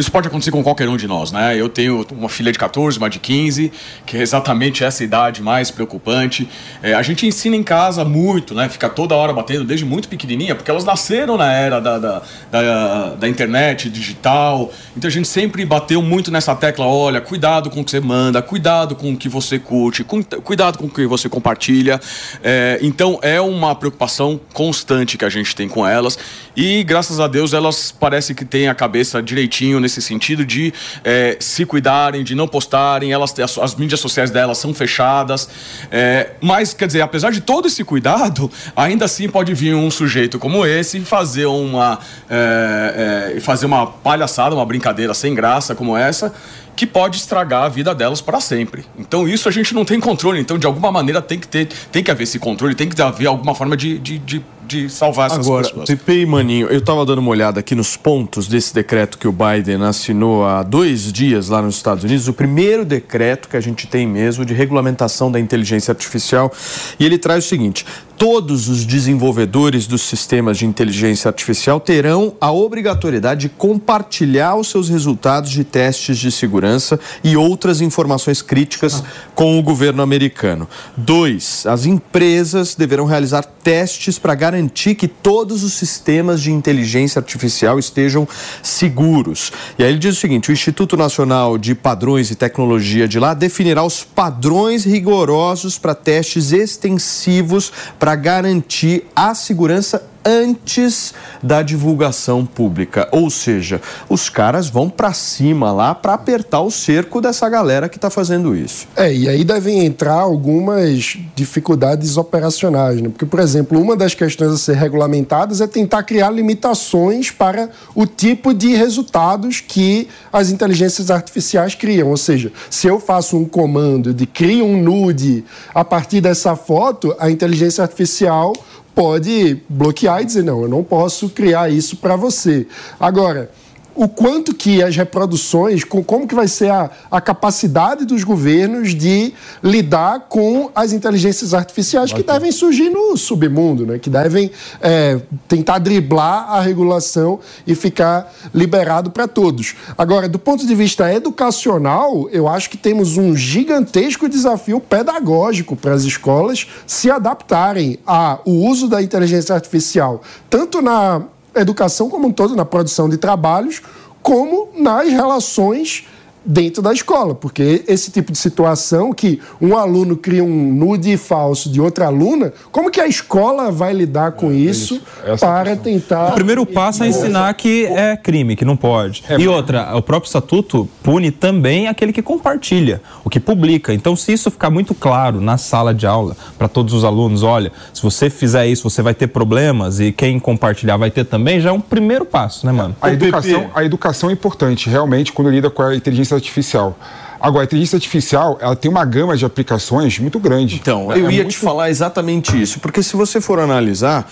isso pode acontecer com qualquer um de nós, né? Eu tenho uma filha de 14, uma de 15, que é exatamente essa idade mais preocupante. É, a gente ensina em casa muito, né? Fica toda hora batendo, desde muito pequenininha, porque elas nasceram na era da, da, da, da internet, digital. Então a gente sempre bateu muito nessa tecla: olha, cuidado com o que você manda, cuidado com o que você curte, cuidado com o que você compartilha. É, então é uma preocupação constante que a gente tem com elas. E graças a Deus elas parece que têm a cabeça direitinho nesse sentido de é, se cuidarem, de não postarem. Elas, as, as mídias sociais delas são fechadas. É, mas, quer dizer, apesar de todo esse cuidado, ainda assim pode vir um sujeito como esse fazer uma, é, é, fazer uma palhaçada, uma brincadeira sem graça como essa que pode estragar a vida delas para sempre. Então isso a gente não tem controle. Então de alguma maneira tem que ter, tem que haver esse controle, tem que haver alguma forma de, de, de, de salvar essas Agora, pessoas. E Maninho, eu estava dando uma olhada aqui nos pontos desse decreto que o Biden assinou há dois dias lá nos Estados Unidos, o primeiro decreto que a gente tem mesmo de regulamentação da inteligência artificial, e ele traz o seguinte: todos os desenvolvedores dos sistemas de inteligência artificial terão a obrigatoriedade de compartilhar os seus resultados de testes de segurança e outras informações críticas com o governo americano. Dois, as empresas deverão realizar testes para garantir que todos os sistemas de inteligência artificial estejam seguros. E aí ele diz o seguinte: o Instituto Nacional de Padrões e Tecnologia de lá definirá os padrões rigorosos para testes extensivos para garantir a segurança antes da divulgação pública. Ou seja, os caras vão para cima lá para apertar o cerco dessa galera que está fazendo isso. É, e aí devem entrar algumas dificuldades operacionais, né? Porque, por exemplo, uma das questões a ser regulamentadas é tentar criar limitações para o tipo de resultados que as inteligências artificiais criam. Ou seja, se eu faço um comando de cria um nude a partir dessa foto, a inteligência artificial pode bloquear e dizer não, eu não posso criar isso para você. Agora, o quanto que as reproduções, com, como que vai ser a, a capacidade dos governos de lidar com as inteligências artificiais que devem surgir no submundo, né? que devem é, tentar driblar a regulação e ficar liberado para todos. Agora, do ponto de vista educacional, eu acho que temos um gigantesco desafio pedagógico para as escolas se adaptarem ao uso da inteligência artificial, tanto na educação como um todo, na produção de trabalhos, como nas relações dentro da escola, porque esse tipo de situação que um aluno cria um nude falso de outra aluna, como que a escola vai lidar com isso, para tentar... O primeiro passo é ensinar que é crime, que não pode. e outra, o próprio estatuto pune também aquele que compartilha, o que publica. Então, se isso ficar muito claro na sala de aula para todos os alunos, olha, se você fizer isso, você vai ter problemas e quem compartilhar vai ter também, já é um primeiro passo, né, mano? A educação, a educação é importante, realmente, quando lida com a inteligência artificial. Agora, a inteligência artificial, ela tem uma gama de aplicações muito grande. Então, É- eu é ia muito- te falar exatamente isso, porque se você for analisar,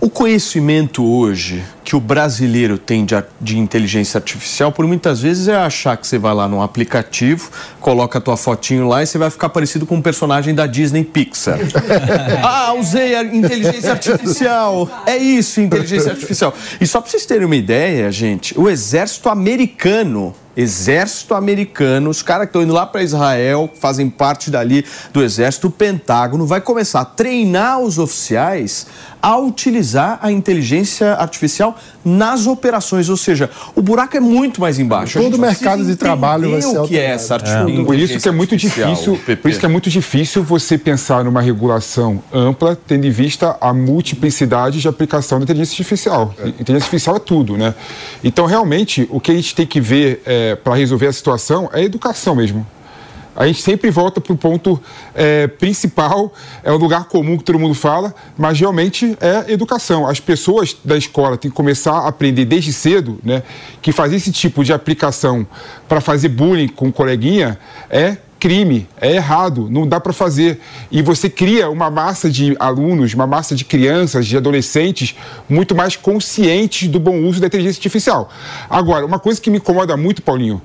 o conhecimento hoje que o brasileiro tem de, de inteligência artificial, por muitas vezes é achar que você vai lá num aplicativo, coloca a tua fotinho lá e você vai ficar parecido com um personagem da Disney Pixar. ah, usei a inteligência artificial. É isso, inteligência artificial. E só para vocês terem uma ideia, gente, o exército americano Exército americano, os caras que estão indo lá para Israel, fazem parte dali do exército, o Pentágono vai começar a treinar os oficiais a utilizar a inteligência artificial nas operações, ou seja, o buraco é muito mais embaixo. Todo mercado de trabalho vai ser o que é essa É, artificial. por isso que é muito difícil, por isso que é muito difícil você pensar numa regulação ampla, tendo em vista a multiplicidade de aplicação da inteligência artificial. Inteligência artificial é tudo, né? Então, realmente, o que a gente tem que ver para resolver a situação é a educação mesmo. A gente sempre volta para o ponto é, principal, é o lugar comum que todo mundo fala, mas realmente é educação. As pessoas da escola têm que começar a aprender desde cedo né, que fazer esse tipo de aplicação para fazer bullying com coleguinha é crime, é errado, não dá para fazer. E você cria uma massa de alunos, uma massa de crianças, de adolescentes muito mais conscientes do bom uso da inteligência artificial. Agora, uma coisa que me incomoda muito, Paulinho,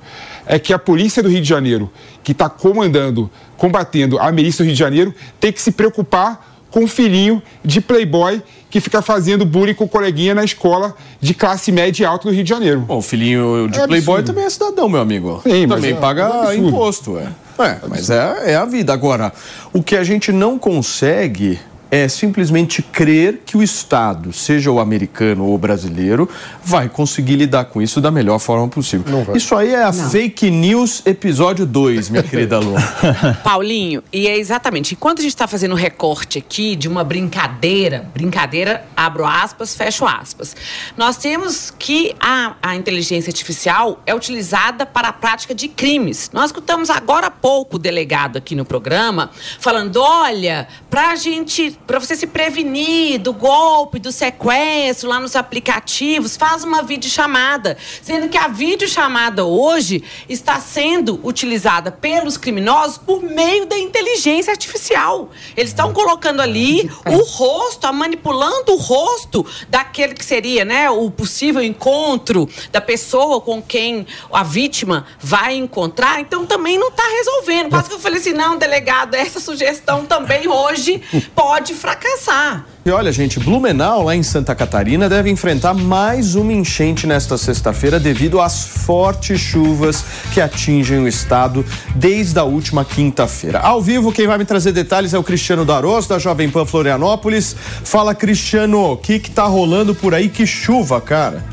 é que a polícia do Rio de Janeiro, que está comandando, combatendo a milícia do Rio de Janeiro, tem que se preocupar com um filhinho de playboy que fica fazendo bullying com o coleguinha na escola de classe média e alta do Rio de Janeiro. Bom, o filhinho de É playboy absurdo. também é cidadão, meu amigo. Sim, também é- paga é imposto, é. É, mas é, é a vida. Agora, o que a gente não consegue é simplesmente crer que o Estado, seja o americano ou o brasileiro, vai conseguir lidar com isso da melhor forma possível. Isso aí é a fake news episódio 2, minha querida Lu. Paulinho, e é exatamente, enquanto a gente está fazendo um recorte aqui de uma brincadeira, brincadeira, abro aspas, fecho aspas, nós temos que a, a inteligência artificial é utilizada para a prática de crimes. Nós escutamos agora há pouco o delegado aqui no programa falando, olha, para a gente, para você se prevenir do golpe, do sequestro lá nos aplicativos, faz uma videochamada, sendo que a videochamada hoje está sendo utilizada pelos criminosos por meio da inteligência artificial. Eles estão colocando ali o rosto, manipulando o rosto daquele que seria, né, o possível encontro da pessoa com quem a vítima vai encontrar. Então também não está resolvendo. Quase que eu falei assim, não, delegado, essa sugestão também hoje pode fracassar. E olha, gente, Blumenau, lá em Santa Catarina, deve enfrentar mais uma enchente nesta sexta-feira devido às fortes chuvas que atingem o estado desde a última quinta-feira. Ao vivo, quem vai me trazer detalhes é o Cristiano Daros, da Jovem Pan Florianópolis. Fala, Cristiano, o que que tá rolando por aí? Que chuva, cara.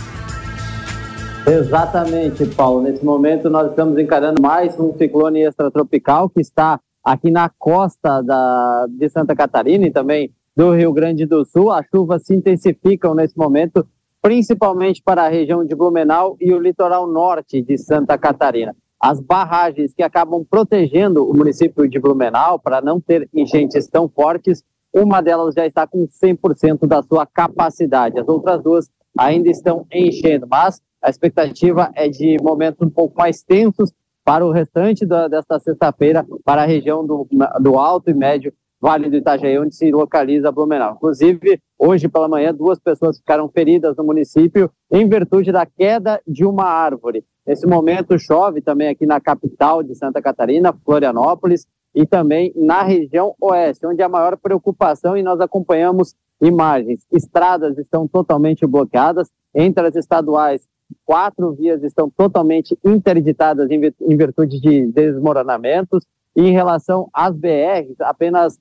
Exatamente, Paulo. Nesse momento nós estamos encarando mais um ciclone extratropical que está aqui na costa da, de Santa Catarina e também do Rio Grande do Sul. As chuvas se intensificam nesse momento, principalmente para a região de Blumenau e o litoral norte de Santa Catarina. As barragens que acabam protegendo o município de Blumenau para não ter enchentes tão fortes, uma delas já está com 100% da sua capacidade. As outras duas ainda estão enchendo, mas a expectativa é de momentos um pouco mais tensos para o restante da, desta sexta-feira, para a região do, do Alto e Médio Vale do Itajaí, onde se localiza Blumenau. Inclusive, hoje pela manhã, duas pessoas ficaram feridas no município em virtude da queda de uma árvore. Nesse momento, chove também aqui na capital de Santa Catarina, Florianópolis, e também na região oeste, onde a maior preocupação, e nós acompanhamos imagens. Estradas estão totalmente bloqueadas, entre as estaduais, quatro vias estão totalmente interditadas em vir- em virtude de desmoronamentos. E em relação às BRs, apenas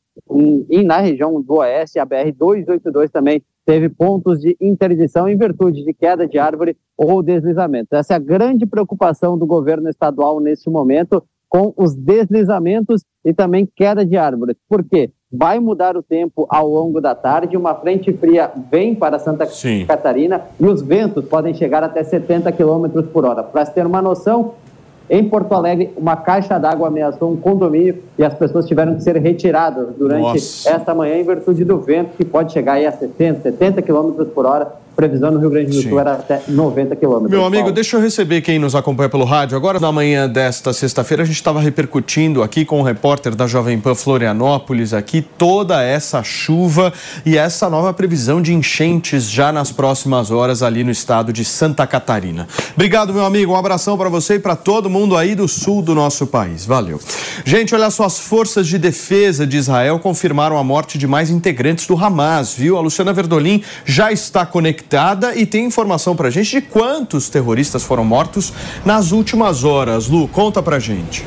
em- na região do oeste, a BR 282 também teve pontos de interdição em virtude de queda de árvore ou deslizamento. Essa é a grande preocupação do governo estadual neste momento com os deslizamentos e também queda de árvores. Por quê? Vai mudar o tempo ao longo da tarde, uma frente fria vem para Santa Catarina e os ventos podem chegar até 70 km por hora. Para se ter uma noção, em Porto Alegre, uma caixa d'água ameaçou um condomínio e as pessoas tiveram que ser retiradas durante Nossa. esta manhã em virtude do vento, que pode chegar aí a 60, 70 km por hora. Previsão no Rio Grande do Sim. Sul era até 90 km. Meu amigo, deixa eu receber quem nos acompanha pelo rádio. Agora, na manhã desta sexta-feira, a gente estava repercutindo aqui com o repórter da Jovem Pan Florianópolis aqui toda essa chuva e essa nova previsão de enchentes já nas próximas horas ali no estado de Santa Catarina. Obrigado, meu amigo. Um abração para você e para todo mundo aí do sul do nosso país. Valeu. Gente, olha só, as forças de defesa de Israel confirmaram a morte de mais integrantes do Hamas, viu? A Luciana Verdolim já está conectada e tem informação pra gente de quantos terroristas foram mortos nas últimas horas. Lu, conta pra gente.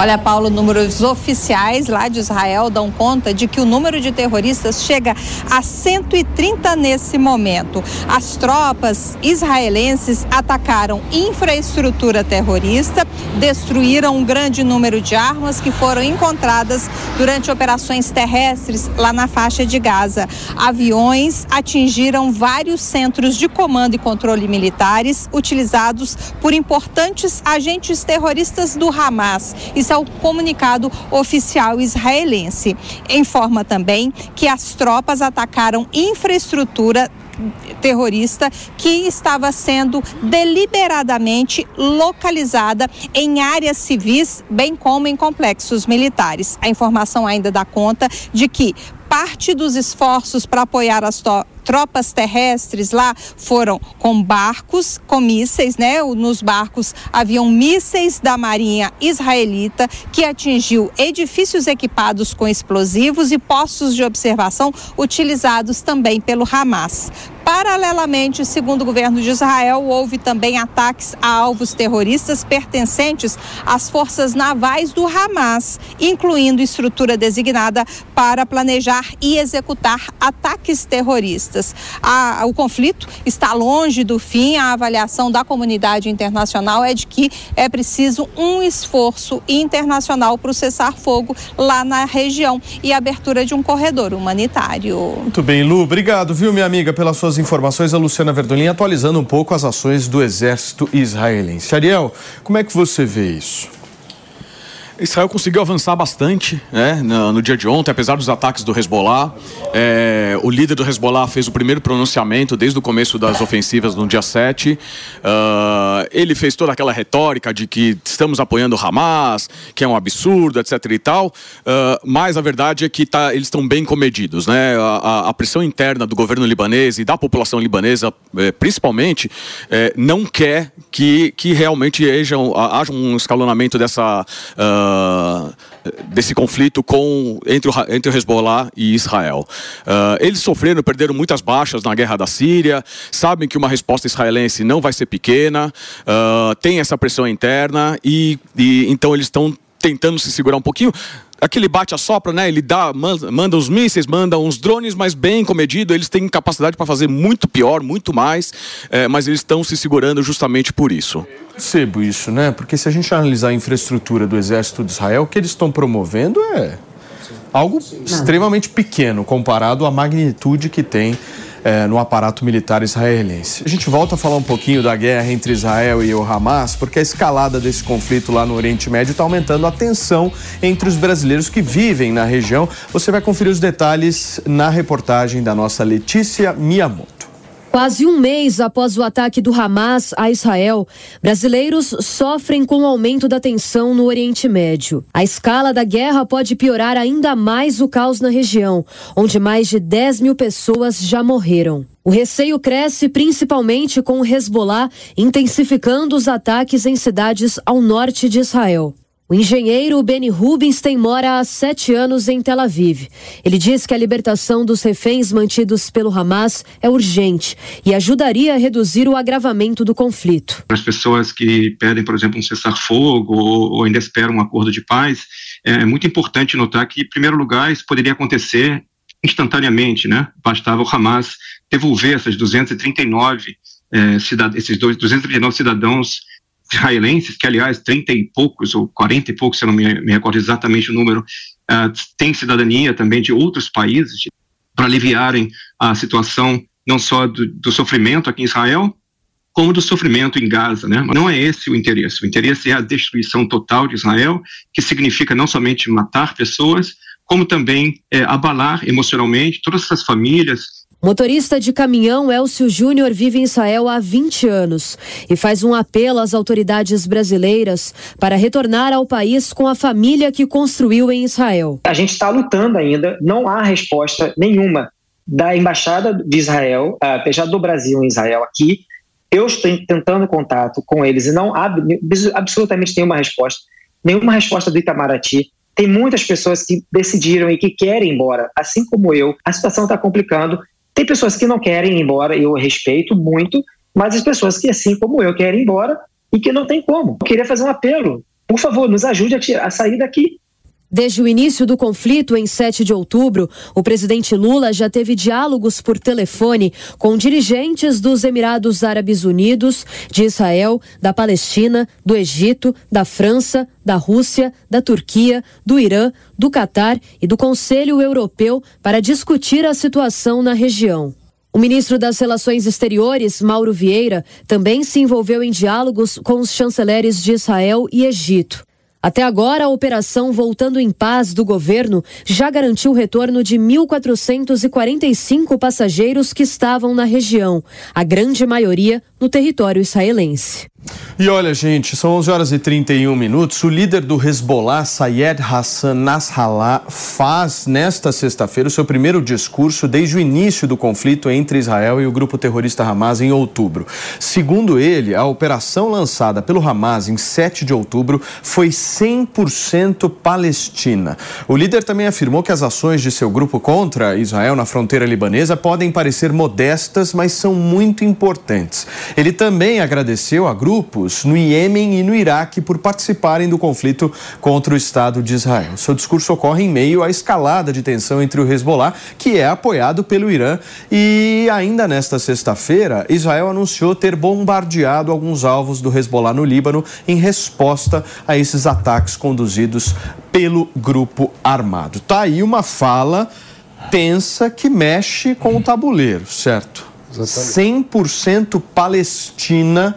Olha, Paulo, números oficiais lá de Israel dão conta de que o número de terroristas chega a 130 nesse momento. As tropas israelenses atacaram infraestrutura terrorista, destruíram um grande número de armas que foram encontradas durante operações terrestres lá na faixa de Gaza. Aviões atingiram vários centros de comando e controle militares utilizados por importantes agentes terroristas do Hamas. Isso é o comunicado oficial israelense. Informa também que as tropas atacaram infraestrutura terrorista que estava sendo deliberadamente localizada em áreas civis, bem como em complexos militares. A informação ainda dá conta de que parte dos esforços para apoiar as to- tropas terrestres lá foram com barcos, com mísseis, né? Nos barcos haviam mísseis da Marinha Israelita que atingiu edifícios equipados com explosivos e postos de observação utilizados também pelo Hamas. Paralelamente, segundo o governo de Israel, houve também ataques a alvos terroristas pertencentes às forças navais do Hamas, incluindo estrutura designada para planejar e executar ataques terroristas. A, o conflito está longe do fim. A avaliação da comunidade internacional é de que é preciso um esforço internacional para o cessar-fogo lá na região e abertura de um corredor humanitário. Muito bem, Lu. Obrigado, viu, minha amiga, pelas suas informações. A Luciana Verdolim atualizando um pouco as ações do exército israelense. Ariel, como é que você vê isso? Israel conseguiu avançar bastante né, no, no, dia de ontem, apesar dos ataques do Hezbollah. É, o líder do Hezbollah fez o primeiro pronunciamento desde o começo das ofensivas no dia 7. Uh, ele fez toda aquela retórica de que estamos apoiando o Hamas, que é um absurdo, etc. e tal. Uh, mas a verdade é que tá, eles estão bem comedidos. Né? A, a, pressão interna do governo libanês e da população libanesa, eh, principalmente, eh, não quer que, que realmente haja, haja um escalonamento dessa. Uh, Uh, desse conflito com, entre, o, entre o Hezbollah e Israel. Uh, eles sofreram, perderam muitas baixas na guerra da Síria, sabem que uma resposta israelense não vai ser pequena, uh, tem essa pressão interna e, e então eles estão tentando se segurar um pouquinho aquele bate-a-sopra, né? Ele dá, manda, manda os mísseis, manda uns drones, mas bem comedido. Eles têm capacidade para fazer muito pior, muito mais, é, mas eles estão se segurando justamente por isso. Eu percebo isso, né? Porque se a gente analisar a infraestrutura do exército de Israel, o que eles estão promovendo é algo extremamente pequeno comparado à magnitude que tem é, no aparato militar israelense. A gente volta a falar um pouquinho da guerra entre Israel e o Hamas, porque a escalada desse conflito lá no Oriente Médio está aumentando a tensão entre os brasileiros que vivem na região. Você vai conferir os detalhes na reportagem da nossa Letícia Miyamoto. Quase um mês após o ataque do Hamas a Israel, brasileiros sofrem com o aumento da tensão no Oriente Médio. A escala da guerra pode piorar ainda mais o caos na região, onde mais de 10 mil pessoas já morreram. O receio cresce principalmente com o Hezbollah intensificando os ataques em cidades ao norte de Israel. O engenheiro Benny Rubinstein mora há sete anos em Tel Aviv. Ele diz que a libertação dos reféns mantidos pelo Hamas é urgente e ajudaria a reduzir o agravamento do conflito. As pessoas que pedem, por exemplo, um cessar-fogo ou, ou, ainda esperam um acordo de paz, é muito importante notar que, em primeiro lugar, isso poderia acontecer instantaneamente, né? Bastava o Hamas devolver essas 239 é, cidad esses dois, 239 cidadãos israelenses, que aliás, 30 e poucos, ou 40 e poucos, se eu não me, me recordo exatamente o número, uh, têm cidadania também de outros países, para aliviarem a situação não só do, do, sofrimento aqui em Israel, como do sofrimento em Gaza, né? Não é esse o interesse. O interesse é a destruição total de Israel, que significa não somente matar pessoas, como também é, abalar emocionalmente todas essas famílias, Motorista de caminhão Elcio Júnior vive em Israel há 20 anos e faz um apelo às autoridades brasileiras para retornar ao país com a família que construiu em Israel. A gente está lutando ainda, não há resposta nenhuma da Embaixada de Israel, apesar do Brasil em Israel aqui. Eu estou tentando contato com eles e não há absolutamente nenhuma resposta, nenhuma resposta do Itamaraty. Tem muitas pessoas que decidiram e que querem ir embora, assim como eu. A situação está complicando tem pessoas que não querem ir embora, eu respeito muito, mas as pessoas que, assim como eu, querem ir embora e que não tem como. Eu queria fazer um apelo. Por favor, nos ajude a, tirar, a sair daqui. Desde o início do conflito, em 7 de outubro, o presidente Lula já teve diálogos por telefone com dirigentes dos Emirados Árabes Unidos, de Israel, da Palestina, do Egito, da França, da Rússia, da Turquia, do Irã, do Catar e do Conselho Europeu para discutir a situação na região. O ministro das Relações Exteriores, Mauro Vieira, também se envolveu em diálogos com os chanceleres de Israel e Egito. Até agora, a operação Voltando em Paz do governo já garantiu o retorno de 1.445 passageiros que estavam na região, a grande maioria no território israelense. E olha, gente, são 11 horas e 31 minutos. O líder do Hezbollah, Sayed Hassan Nasrallah, faz nesta sexta-feira o seu primeiro discurso desde o início do conflito entre Israel e o grupo terrorista Hamas em outubro. Segundo ele, a operação lançada pelo Hamas em 7 de outubro foi 100% palestina. O líder também afirmou que as ações de seu grupo contra Israel na fronteira libanesa podem parecer modestas, mas são muito importantes. Ele também agradeceu a grupos no Iêmen e no Iraque por participarem do conflito contra o Estado de Israel. Seu discurso ocorre em meio à escalada de tensão entre o Hezbollah, que é apoiado pelo Irã, e ainda nesta sexta-feira, Israel anunciou ter bombardeado alguns alvos do Hezbollah no Líbano em resposta a esses ataques conduzidos pelo grupo armado. Tá aí uma fala tensa que mexe com o tabuleiro, certo? 100% Palestina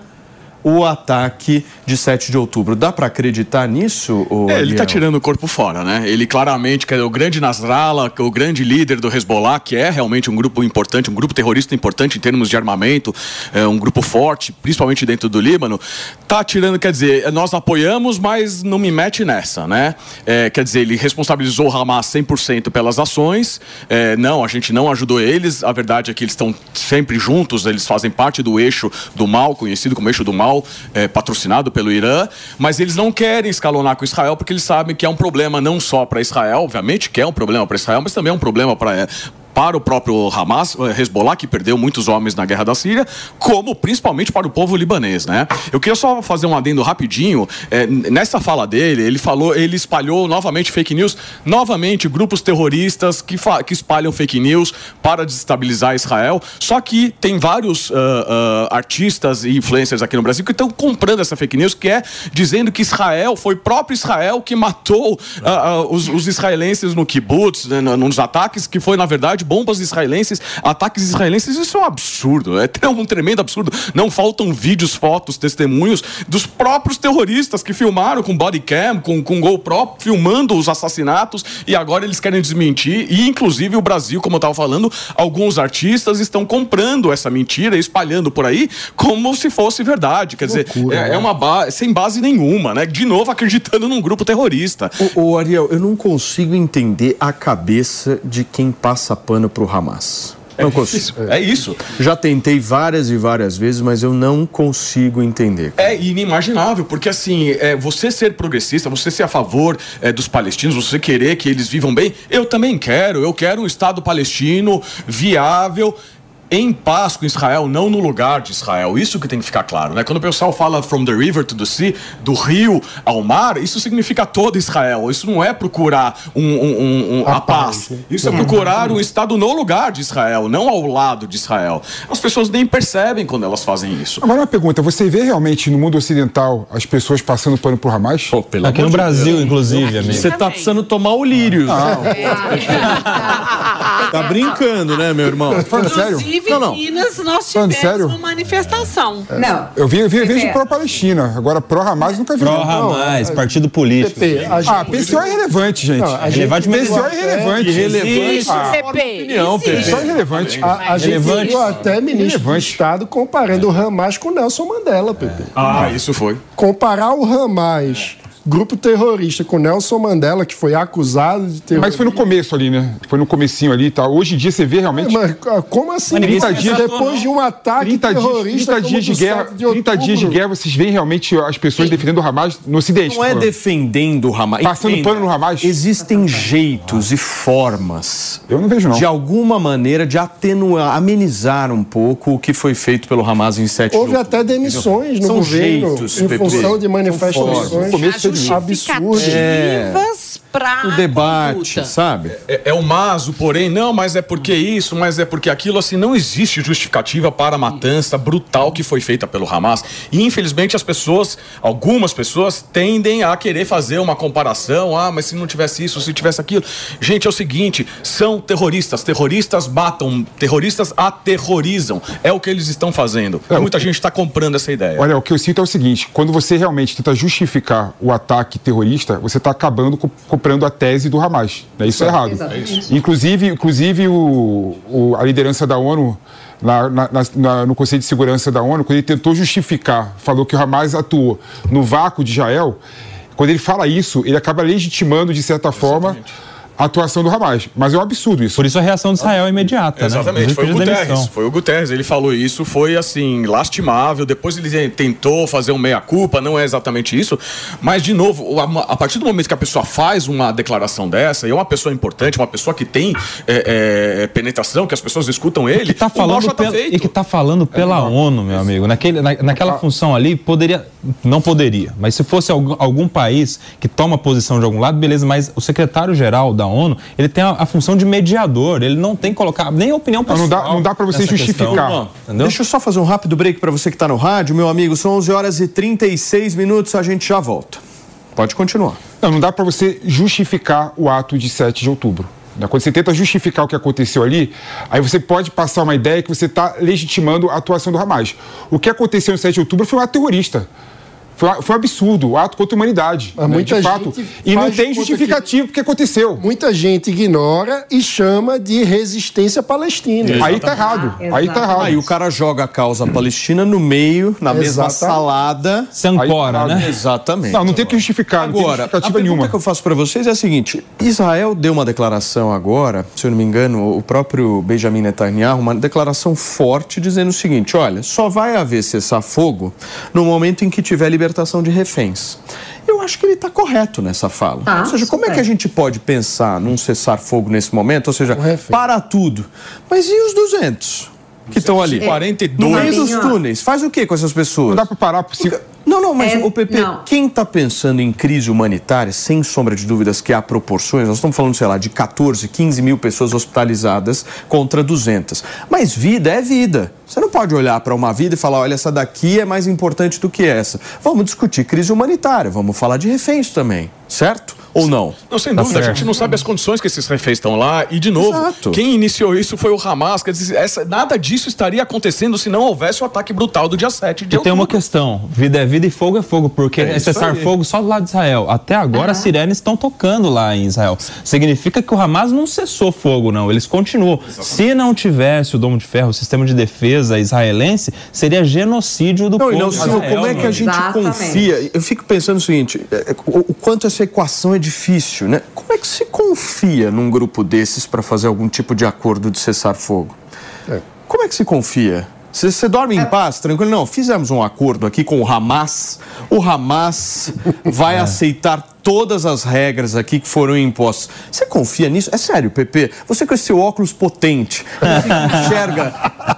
o ataque de 7 de outubro. Dá para acreditar nisso? É, ele está tirando o corpo fora, né? Ele claramente, que é o grande Nasrallah, o grande líder do Hezbollah, que é realmente um grupo importante, um grupo terrorista importante em termos de armamento, é um grupo forte, principalmente dentro do Líbano, tá tirando, quer dizer, nós apoiamos, mas não me mete nessa, né? É, quer dizer, ele responsabilizou o Hamas 100% pelas ações. É, não, a gente não ajudou eles. A verdade é que eles estão sempre juntos, eles fazem parte do eixo do mal, conhecido como eixo do mal é, patrocinado pelo Irã, mas eles não querem escalonar com Israel porque eles sabem que é um problema não só para Israel, obviamente que é um problema para Israel, mas também é um problema para para o próprio Hamas, eh, Hezbollah, que perdeu muitos homens na guerra da Síria, como principalmente para o povo libanês, né? Eu queria só fazer um adendo rapidinho. É, nessa fala dele, ele falou, ele espalhou novamente fake news, novamente grupos terroristas que, que espalham fake news para desestabilizar Israel. Só que tem vários uh, uh, artistas e influencers aqui no Brasil que estão comprando essa fake news, que é dizendo que Israel foi próprio Israel que matou uh, os, os, israelenses no kibbutz, né, nos ataques, que foi na verdade de bombas israelenses, ataques israelenses, isso é um absurdo, é um tremendo absurdo. Não faltam vídeos, fotos, testemunhos dos próprios terroristas que filmaram com bodycam, com, com GoPro, filmando os assassinatos e agora eles querem desmentir. E inclusive o Brasil, como eu estava falando, alguns artistas estão comprando essa mentira e espalhando por aí como se fosse verdade. Quer dizer, é, é, uma ba sem base nenhuma, né? De novo acreditando num grupo terrorista. O, o Ariel, eu não consigo entender a cabeça de quem passa pano para o Hamas. É não consigo. É isso. Já tentei várias e várias vezes, mas eu não consigo entender. É inimaginável, porque assim, é, você ser progressista, você ser a favor é, dos palestinos, você querer que eles vivam bem, eu também quero. Eu quero um Estado palestino viável em paz com Israel, não no lugar de Israel. Isso que tem que ficar claro, né? Quando o pessoal fala from the river to the sea, do rio ao mar, isso significa todo Israel. Isso não é procurar um, um, um, a, a paz. paz. Isso é procurar um Estado no lugar de Israel, não ao lado de Israel. As pessoas nem percebem quando elas fazem isso. Agora uma pergunta, você vê realmente no mundo ocidental as pessoas passando pano por Hamas? Oh, Aqui no Brasil, Deus. inclusive, amigo. Você tá precisando tomar o lírio. Não. tá brincando, né, meu irmão? Falando sério? Inclusive, não, não. Minas, nós tivemos sério? uma manifestação. É. Não. Eu vi, eu vi, eu vejo pró-Palestina. Agora, pró-Hamas nunca vi. Pró-Hamas, partido político. PP, ah, PCO é irrelevante, gente. Não, a gente relevante, PCO é irrelevante. Irrelevante. Ah. Opinião, PCO é irrelevante. A, a gente viu até ministro do Estado comparando o Hamas com o Nelson Mandela, PP. Ah, isso foi. Comparar o Hamas grupo terrorista com Nelson Mandela, que foi acusado de terrorismo. Mas foi no começo ali, né? Foi no comecinho ali e tá? tal. Hoje em dia você vê realmente. Mas, como assim? 30 dias depois de um ataque 30 terrorista. 30 dias de guerra. De 30 dias de guerra, vocês veem realmente as pessoas Sim. defendendo o Hamas no Ocidente. Não é defendendo o Hamas. Passando Entenda. pano no Hamas. Existem jeitos e formas. Eu não vejo, não. De alguma maneira de atenuar, amenizar um pouco o que foi feito pelo Hamas em 7 Houve até demissões no São governo jeitos, em função de manifestações. Absurdas. É para o debate, sabe? É, é, o maso, porém, não, mas é porque isso, mas é porque aquilo, assim, não existe justificativa para a matança brutal que foi feita pelo Hamas. E infelizmente as pessoas, algumas pessoas, tendem a querer fazer uma comparação. Ah, mas se não tivesse isso, se tivesse aquilo. Gente, é o seguinte: são terroristas. Terroristas matam, terroristas aterrorizam. É o que eles estão fazendo. É, muita gente está comprando essa ideia. Olha, o que eu sinto é o seguinte: quando você realmente tenta justificar o ataque terrorista, você está acabando com, com comprando a tese do Hamas. Né? Isso é errado. Exatamente. Inclusive, inclusive o, o- a liderança da ONU, na- na- na- no Conselho de Segurança da ONU, quando ele tentou justificar, falou que o Hamas atuou no vácuo de Israel, quando ele fala isso, ele acaba legitimando, de certa forma, a atuação do Hamas. Mas é um absurdo isso. Por isso a reação de Israel é imediata, Exatamente, né? foi o Guterres. Foi o Guterres, ele falou isso, foi assim, lastimável. Depois ele tentou fazer um meia-culpa, não é exatamente isso. Mas, de novo, a, partir do momento que a pessoa faz uma declaração dessa, e é uma pessoa importante, uma pessoa que tem é, é, penetração, que as pessoas escutam ele, tá o mal falando já tá pela- feito. e que está falando pela ONU, meu amigo. Naquele, na, naquela função ali, poderia. Não poderia. Mas se fosse algum, algum país que toma posição de algum lado, beleza. Mas o secretário-geral da ONU, ele tem a, a função de mediador. Ele não tem que colocar nem a opinião pessoal. nessa questão, entendeu? Deixa eu só fazer um rápido break para você que está no rádio, meu amigo. São 11 horas e 36 minutos, a gente já volta. Pode continuar. Não, não dá para você justificar o ato de 7 de outubro. né? Quando você tenta justificar o que aconteceu ali, aí você pode passar uma ideia que você está legitimando a atuação do Hamas. O que aconteceu no 7 de outubro foi um ato terrorista. Foi, um- foi absurdo, um ato contra a humanidade. Mas né? muita de fato. gente E não tem justificativo porque aconteceu. Muita gente ignora e chama de resistência palestina. Aí tá errado. Aí tá errado. Aí o cara joga a causa palestina no meio, na mesma Exatamente. salada. Se ancora, Aí tá né? Exatamente. Não, não tem que justificar, não tem Agora, a pergunta nenhuma. que eu faço para vocês é a seguinte: Israel deu uma declaração agora, se eu não me engano, o próprio Benjamin Netanyahu, uma declaração forte dizendo o seguinte: olha, só vai haver cessar-fogo no momento em que tiver libertação de reféns. Eu acho que ele está correto nessa fala. Tá, Ou seja, como é super. que a gente pode pensar num cessar-fogo nesse momento? Ou seja, para tudo. Mas e os 200 que estão ali? 42. No meio dos túneis. Faz o que com essas pessoas? Não dá para parar por cinco. Não, não, mas É, o PP, não. quem está pensando em crise humanitária, sem sombra de dúvidas que há proporções, nós estamos falando, sei lá, de 14, 15 mil pessoas hospitalizadas contra 200. Mas vida é vida. Você não pode olhar para uma vida e falar, olha, essa daqui é mais importante do que essa. Vamos discutir crise humanitária, vamos falar de reféns também, certo? Ou não? Não, sem Tá dúvida, a certo. gente não sabe as condições que esses reféns estão lá. E, de novo, Exato. quem iniciou isso foi o Hamas. Quer dizer, essa- nada disso estaria acontecendo se não houvesse o ataque brutal do dia 7 de E tem uma questão: vida é vida e fogo é fogo, porque É é, cessar aí. fogo só do lado de Israel. Até agora as sirenes estão tocando lá em Israel. Significa que o Hamas não cessou fogo, não. Eles continuam. Se não tivesse o Domo de Ferro, o sistema de defesa israelense, seria genocídio do Não, povo. e não, Israel, como é que a gente Exatamente. confia? Eu fico pensando o seguinte: é, o, o quanto essa equação é difícil, né? Como é que se confia num grupo desses para fazer algum tipo de acordo de cessar-fogo? Como é que se confia? Você, você dorme em paz, tranquilo? Não, fizemos um acordo aqui com o Hamas. O Hamas vai aceitar todas as regras aqui que foram impostas. Você confia nisso? É sério, Pepe? Você com esse seu óculos potente, você enxerga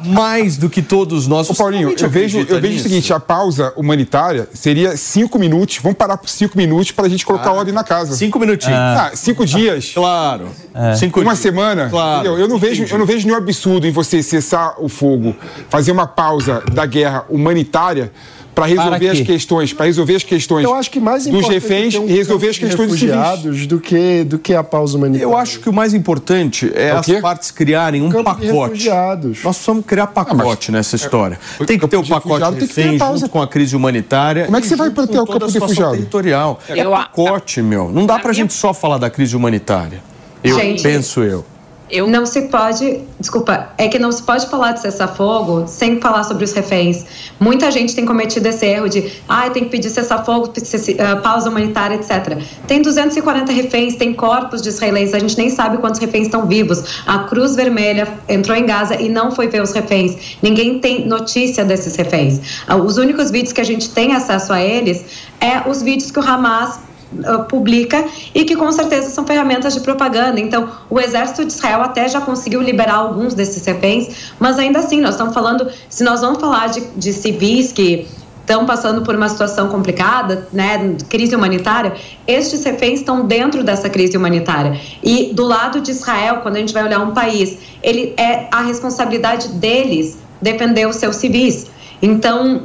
mais do que todos nós. Ô, Paulinho, eu vejo, eu vejo o seguinte: a pausa humanitária seria cinco minutos. Vamos parar por cinco minutos para a gente colocar ordem na casa. Cinco minutinhos. Ah, cinco dias. Claro. Cinco uma dias. semana. Claro. entendeu? Eu não vejo, eu não vejo nenhum absurdo em você cessar o fogo, fazer uma pausa da guerra humanitária para resolver Para as questões, para resolver as questões Eu acho que mais dos importante reféns um e resolver as de questões dos civis. refugiados do que do que a pausa humanitária. Eu acho que o mais importante é, É o as quê? partes criarem um Campo de pacote. refugiados. Nós precisamos criar pacote nessa história. tem que ter o de pacote de refém junto com a crise humanitária. Como é que você vai proteger o campo a de situação refugiado? territorial. É Eu- pacote, meu. Não dá pra gente só falar da crise humanitária. Eu Gente, penso eu. Eu Não se pode, desculpa, é que não se pode falar de cessar-fogo sem falar sobre os reféns. Muita gente tem cometido esse erro de, ah, tem que pedir cessar-fogo, ah, pausa humanitária, etc. Tem 240 reféns, tem corpos de israelenses, a gente nem sabe quantos reféns estão vivos. A Cruz Vermelha entrou em Gaza e não foi ver os reféns. Ninguém tem notícia desses reféns. Ah, Os únicos vídeos que a gente tem acesso a eles é os vídeos que o Hamas uh, publica e que com certeza são ferramentas de propaganda. Então, o exército de Israel até já conseguiu liberar alguns desses reféns, mas ainda assim, nós estamos falando, se nós vamos falar de, de civis que estão passando por uma situação complicada, né, crise humanitária, estes reféns estão dentro dessa crise humanitária. E do lado de Israel, quando a gente vai olhar um país, ele é a responsabilidade deles defender os seus civis. Então,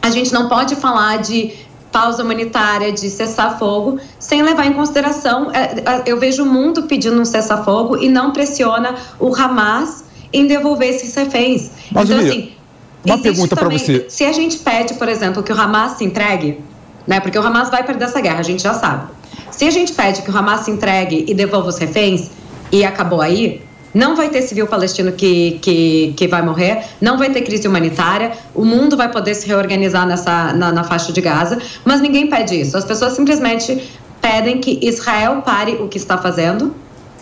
a gente não pode falar de pausa humanitária, de cessar fogo, sem levar em consideração. é, é, Eu vejo o mundo pedindo um cessar-fogo e não pressiona o Hamas em devolver esses reféns. Mas, então, assim, uma pergunta também- você. Se a gente pede, por exemplo, que o Hamas se entregue, né? Porque o Hamas vai perder essa guerra, a gente já sabe. Se a gente pede que o Hamas se entregue e devolva os reféns e acabou aí, não vai ter civil palestino que, que, que vai morrer, não vai ter crise humanitária, o mundo vai poder se reorganizar nessa, na, na faixa de Gaza, mas ninguém pede isso. As pessoas simplesmente pedem que Israel pare o que está fazendo,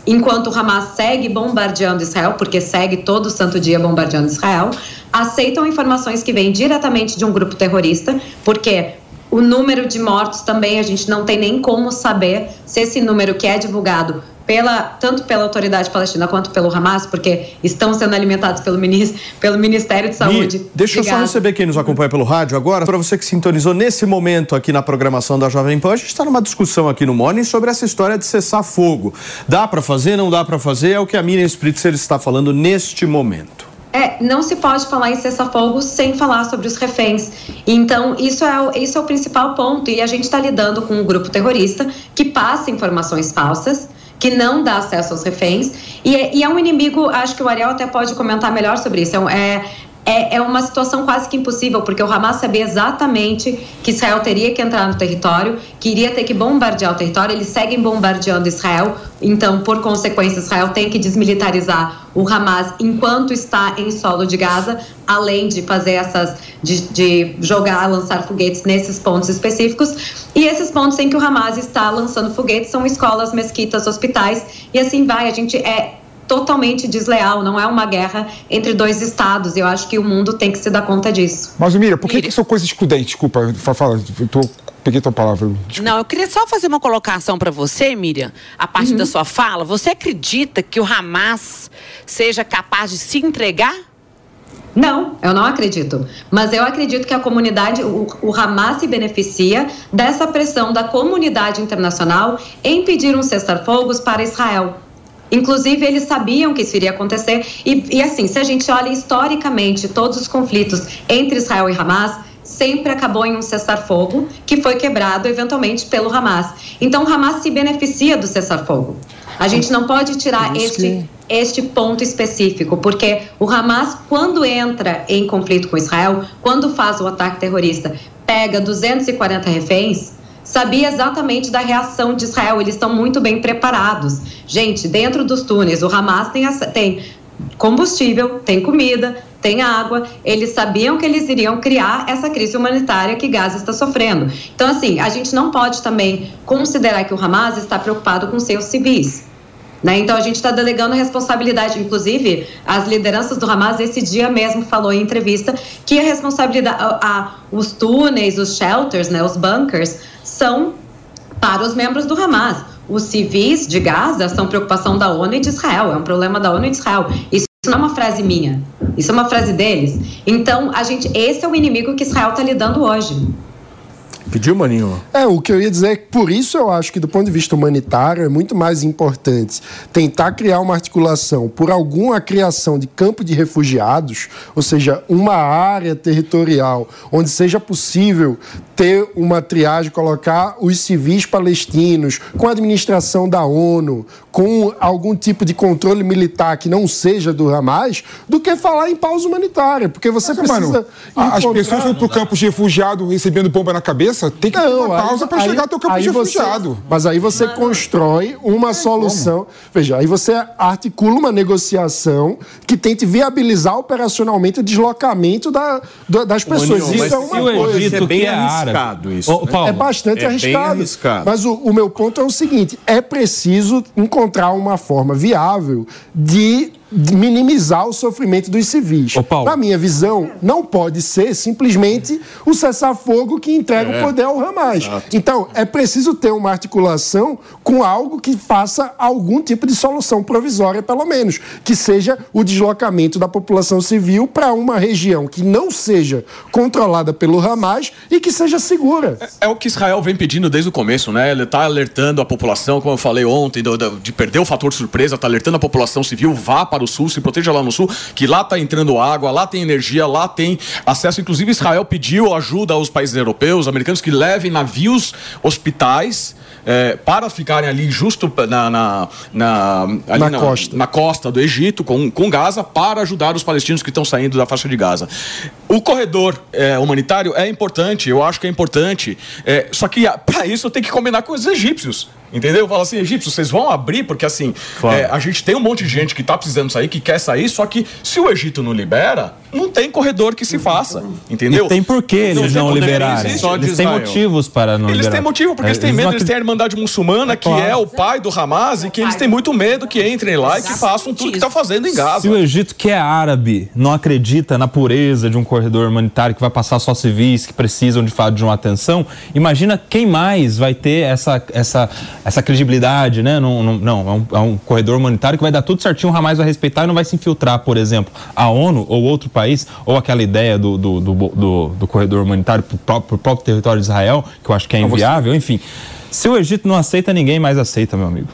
enquanto o Hamas segue bombardeando Israel, porque segue todo santo dia bombardeando Israel, aceitam informações que vêm diretamente de um grupo terrorista, porque o número de mortos também a gente não tem nem como saber se esse número que é divulgado pela, tanto pela autoridade palestina quanto pelo Hamas, porque estão sendo alimentados pelo, ministro, pelo Ministério de Saúde. Mi, deixa eu só receber quem nos acompanha pelo rádio agora. Para você que sintonizou nesse momento aqui na programação da Jovem Pan, a gente está numa discussão aqui no Morning sobre essa história de cessar fogo. Dá para fazer, não dá para fazer? É o que a Miriam Spritzer está falando neste momento. É, não se pode falar em cessar-fogo sem falar sobre os reféns. Então, isso é, o, isso é o principal ponto. E a gente está lidando com um grupo terrorista que passa informações falsas que não dá acesso aos reféns. E, é, e é um inimigo, acho que o Ariel até pode comentar melhor sobre isso. É, é, é uma situação quase que impossível, porque o Hamas sabia exatamente que Israel teria que entrar no território, que iria ter que bombardear o território, eles seguem bombardeando Israel, então, por consequência, Israel tem que desmilitarizar o Hamas enquanto está em solo de Gaza, além de fazer essas, de, de jogar, lançar foguetes nesses pontos específicos. E esses pontos em que o Hamas está lançando foguetes são escolas, mesquitas, hospitais, e assim vai. A gente é totalmente desleal, não é uma guerra entre dois estados. Eu acho que o mundo tem que se dar conta disso. Mas, Miriam, por que, que isso é coisa excludente? Desculpa, fala, eu tô, peguei tua palavra. Desculpa. Não, eu queria só fazer uma colocação para você, Miriam, a partir uhum. da sua fala. Você acredita que o Hamas seja capaz de se entregar? Não, eu não acredito. Mas eu acredito que a comunidade, o, o, Hamas se beneficia dessa pressão da comunidade internacional em pedir um cessar-fogos para Israel. Inclusive, eles sabiam que isso iria acontecer. E, e assim, se a gente olha historicamente todos os conflitos entre Israel e Hamas, sempre acabou em um cessar-fogo que foi quebrado eventualmente pelo Hamas. Então, o Hamas se beneficia do cessar-fogo. A gente não pode tirar este, este ponto específico, porque o Hamas, quando entra em conflito com Israel, quando faz o ataque terrorista, pega 240 reféns, sabia exatamente da reação de Israel. Eles estão muito bem preparados. Gente, dentro dos túneis, o Hamas tem, tem combustível, tem comida, tem água. Eles sabiam que eles iriam criar essa crise humanitária que Gaza está sofrendo. Então, assim, a gente não pode também considerar que o Hamas está preocupado com seus civis. Né? Então a gente está delegando responsabilidade, inclusive as lideranças do Hamas esse dia mesmo falou em entrevista que a responsabilidade, a, a, os túneis, os shelters, né, os bunkers são para os membros do Hamas. Os civis de Gaza são preocupação da ONU e de Israel, é um problema da ONU e de Israel. Isso não é uma frase minha, isso é uma frase deles. Então, a gente, esse é o inimigo que Israel está lidando hoje. Pediu, Maninho? É, o que eu ia dizer é que por isso eu acho que do ponto de vista humanitário é muito mais importante tentar criar uma articulação por alguma criação de campo de refugiados, ou seja, uma área territorial onde seja possível ter uma triagem, colocar os civis palestinos com a administração da ONU, com algum tipo de controle militar que não seja do Hamas, do que falar em pausa humanitária, porque você Mas, precisa... Mano, as pessoas vão para o campo de refugiado recebendo bomba na cabeça, tem que não, ter uma pausa para chegar até o campo de refugiado. mas aí você não, constrói uma solução. Como? Veja, aí você articula uma negociação que tente viabilizar operacionalmente o deslocamento da, das pessoas. isso é uma coisa. É bem arriscado isso. Paulo, é bastante é arriscado, arriscado. Mas o, o meu ponto é o seguinte: é preciso encontrar uma forma viável de minimizar o sofrimento dos civis. Na minha visão, não pode ser simplesmente o cessar-fogo que entrega é. o poder ao Hamas. Exato. Então, é preciso ter uma articulação com algo que faça algum tipo de solução provisória, pelo menos, que seja o deslocamento da população civil para uma região que não seja controlada pelo Hamas e que seja segura. É, é o que Israel vem pedindo desde o começo, né? Ele está alertando a população, como eu falei ontem, do, do, de perder o fator surpresa, está alertando a população civil, vá para o sul, se proteja lá no sul, que lá está entrando água, lá tem energia, lá tem acesso. Inclusive, Israel pediu ajuda aos países europeus, americanos, que levem navios hospitais é, para ficarem ali justo na, na, na, ali na, na costa. na costa do Egito, com, com Gaza, para ajudar os palestinos que estão saindo da faixa de Gaza. O corredor é, humanitário é importante, eu acho que é importante. É, só que para isso tem que combinar com os egípcios. Entendeu? Fala assim, egípcios, vocês vão abrir, porque assim, Claro. é, a gente tem um monte de gente que tá precisando sair, que quer sair, só que se o Egito não libera, não tem corredor que se faça. Entendeu? E tem por que eles não poder, liberarem. Eles têm motivos para não Eles liberar. têm motivo, porque eles têm não medo, eles têm a Irmandade Muçulmana, que Claro. é o pai do Hamas, e que eles têm muito medo que entrem lá e que façam tudo que estão fazendo em Gaza. Se o Egito, que é árabe, não acredita na pureza de um corredor humanitário que vai passar só civis que precisam de fato de uma atenção, imagina quem mais vai ter essa, essa, essa credibilidade, né? Não, não, não, é, um, é um corredor humanitário que vai dar tudo certinho, o Hamas vai respeitar e não vai se infiltrar, por exemplo, a ONU ou outro país, ou aquela ideia do, do, do, do, do corredor humanitário para o próprio, próprio território de Israel, que eu acho que é inviável, enfim. Se o Egito não aceita, ninguém mais aceita, meu amigo.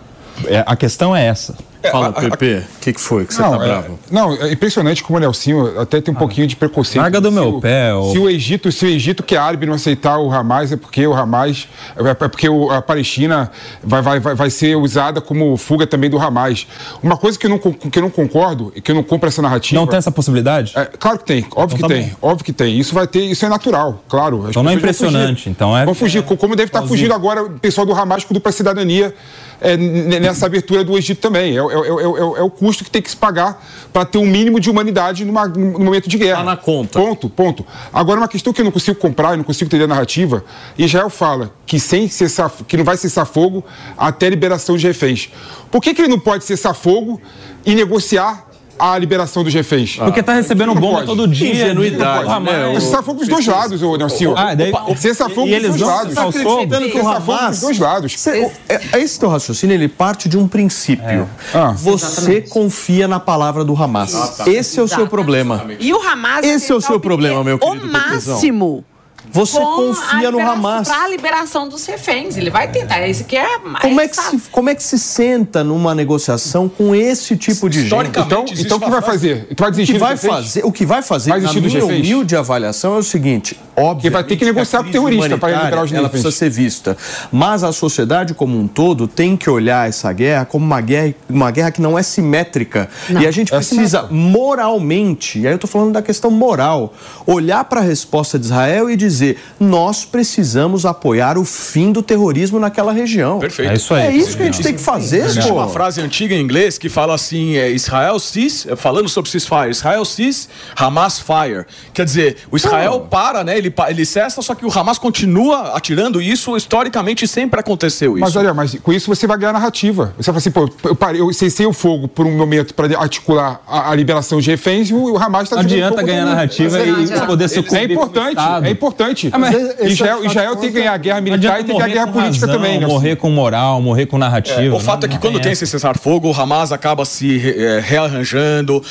É, a questão é essa. Fala, Pepe, o que, que foi que você não, tá é- bravo? não, é impressionante como o Nelsinho até tem um pouquinho de preconceito. Larga do meu o- pé, ô. Se o Egito, se o Egito que é árabe não aceitar o Hamas, é porque o Hamas, é porque o- a Palestina vai, vai, vai, vai ser usada como fuga também do Hamas. Uma coisa que eu não, que eu não concordo e que eu não compro essa narrativa. Não tem essa possibilidade? É, claro que tem, óbvio Então que tá tem, óbvio que tem. Isso vai ter, isso é natural, claro. As Então não é impressionante, então é- Vão fugir, co- como deve estar plausível. fugindo agora o pessoal do Hamas com dupla cidadania é, nessa abertura do Egito também. É, o- é o- é é é o custo que tem que se pagar para ter um mínimo de humanidade numa, num momento de guerra. Tá na conta. Ponto, ponto. Agora, uma questão que eu não consigo comprar, eu não consigo entender a narrativa, Israel fala que, sem cessar, que não vai cessar fogo até a liberação de reféns. Por que, que ele não pode cessar fogo e negociar a liberação dos reféns? Porque tá recebendo bomba pode. todo dia. Ingenuidade, Não pode. né? Cessar fogo dos dois lados, ô Nelson. Ah, daí- Cessar fogo dos eles dois não lados. o fogo? acreditando que o Hamas- dos dois lados. Cê- é- é esse teu raciocínio, ele parte de um princípio. Ah. Você confia na palavra do Hamas. Ah, tá. Esse é o seu problema. E o Hamas Esse é o seu problema, meu querido o máximo. Você confia no Hamas. Para a liberação dos reféns. Ele vai tentar. Esse que é. Como é, que se, como é que se senta numa negociação com esse tipo de gente? Então, então o que vai fazer? Tu vai O desistir que dos vai fazer, o que vai fazer, Vai na minha reféns? humilde avaliação, é o seguinte: óbvio. Que vai ter que negociar com o terrorista para liberar os Ela reféns. precisa ser vista. Mas a sociedade como um todo tem que olhar essa guerra como uma guerra, uma guerra que não é simétrica. E a gente É precisa moralmente, e aí eu estou falando da questão moral, olhar para a resposta de Israel e dizer: nós precisamos apoiar o fim do terrorismo naquela região. Perfeito. É isso aí. É isso que a gente tem que fazer, Existe pô. uma frase antiga em inglês que fala assim: é, Israel sees, é, falando sobre ceasefire, Israel sees, Hamas fire. Quer dizer, o Israel para, né? Ele, ele cessa, só que o Hamas continua atirando, e isso historicamente sempre aconteceu. Isso. Mas olha, mas com isso você vai ganhar narrativa. Você fala assim, pô, eu, parei, eu cessei o fogo por um momento para articular a, a liberação de reféns e o, o Hamas está Não adianta ganhar narrativa e poder É sucumbir importante, pro Estado. é importante. Ah, mas Israel, Israel tem que ganhar a guerra Não militar e tem que ganhar a guerra política razão, também, né? Morrer com moral, morrer com narrativa. o fato é que quando tem esse cessar-fogo, o Hamas acaba se eh, rearranjando,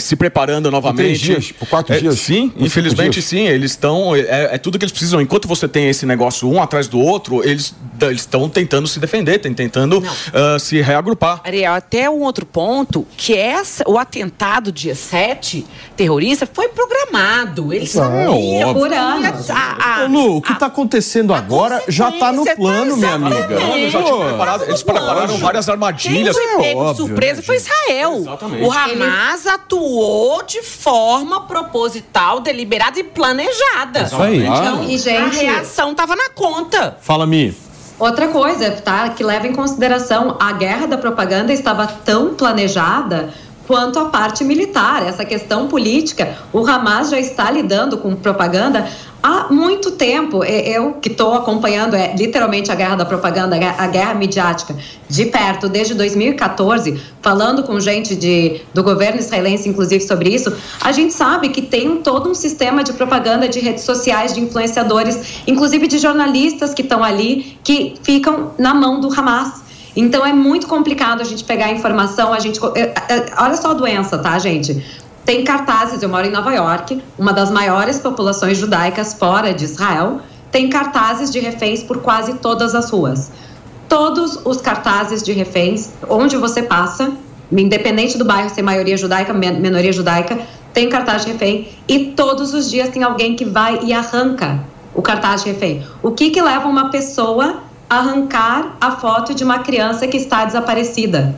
se preparando novamente. dias, por quatro É, dias. Sim, Por infelizmente cinco sim. Eles estão. É, é tudo que eles precisam. Enquanto você tem esse negócio um atrás do outro, eles estão tentando se defender, têm tentando ah, se reagrupar. Ariel, até um outro ponto, que essa, o atentado dia 7, terrorista, foi programado. Eles É sabiam. óbvio. Por anos. A, a, Ô, Lu, o que está acontecendo agora já está no plano, minha amiga. Eles já tinham preparado- eles prepararam várias Quem armadilhas. foi pego de óbvio, surpresa né, foi Israel. Exatamente. O Hamas atuou de forma proposital, deliberada e planejada. Isso aí. Então, E, gente- a reação estava na conta. Fala, Mi. Outra coisa, tá? Que leva em consideração a guerra da propaganda estava tão planejada quanto a parte militar. Essa questão política, o Hamas já está lidando com propaganda há muito tempo. Eu que estou acompanhando é literalmente a guerra da propaganda, a guerra- midiática de perto desde 2014, falando com gente de, do governo israelense, inclusive sobre isso, a gente sabe que tem todo um sistema de propaganda de redes sociais, de influenciadores, inclusive de jornalistas que estão ali, que ficam na mão do Hamas. Então é muito complicado a gente pegar a informação, a gente. eh, eh, Olha só a doença, tá, gente? Tem cartazes, eu moro em Nova York, uma das maiores populações judaicas fora de Israel, tem cartazes de reféns por quase todas as ruas. Todos os cartazes de reféns, onde você passa, independente do bairro ser maioria judaica, minoria judaica, tem cartaz de refém e todos os dias tem alguém que vai e arranca o cartaz de refém. O que que leva uma pessoa arrancar a foto de uma criança que está desaparecida?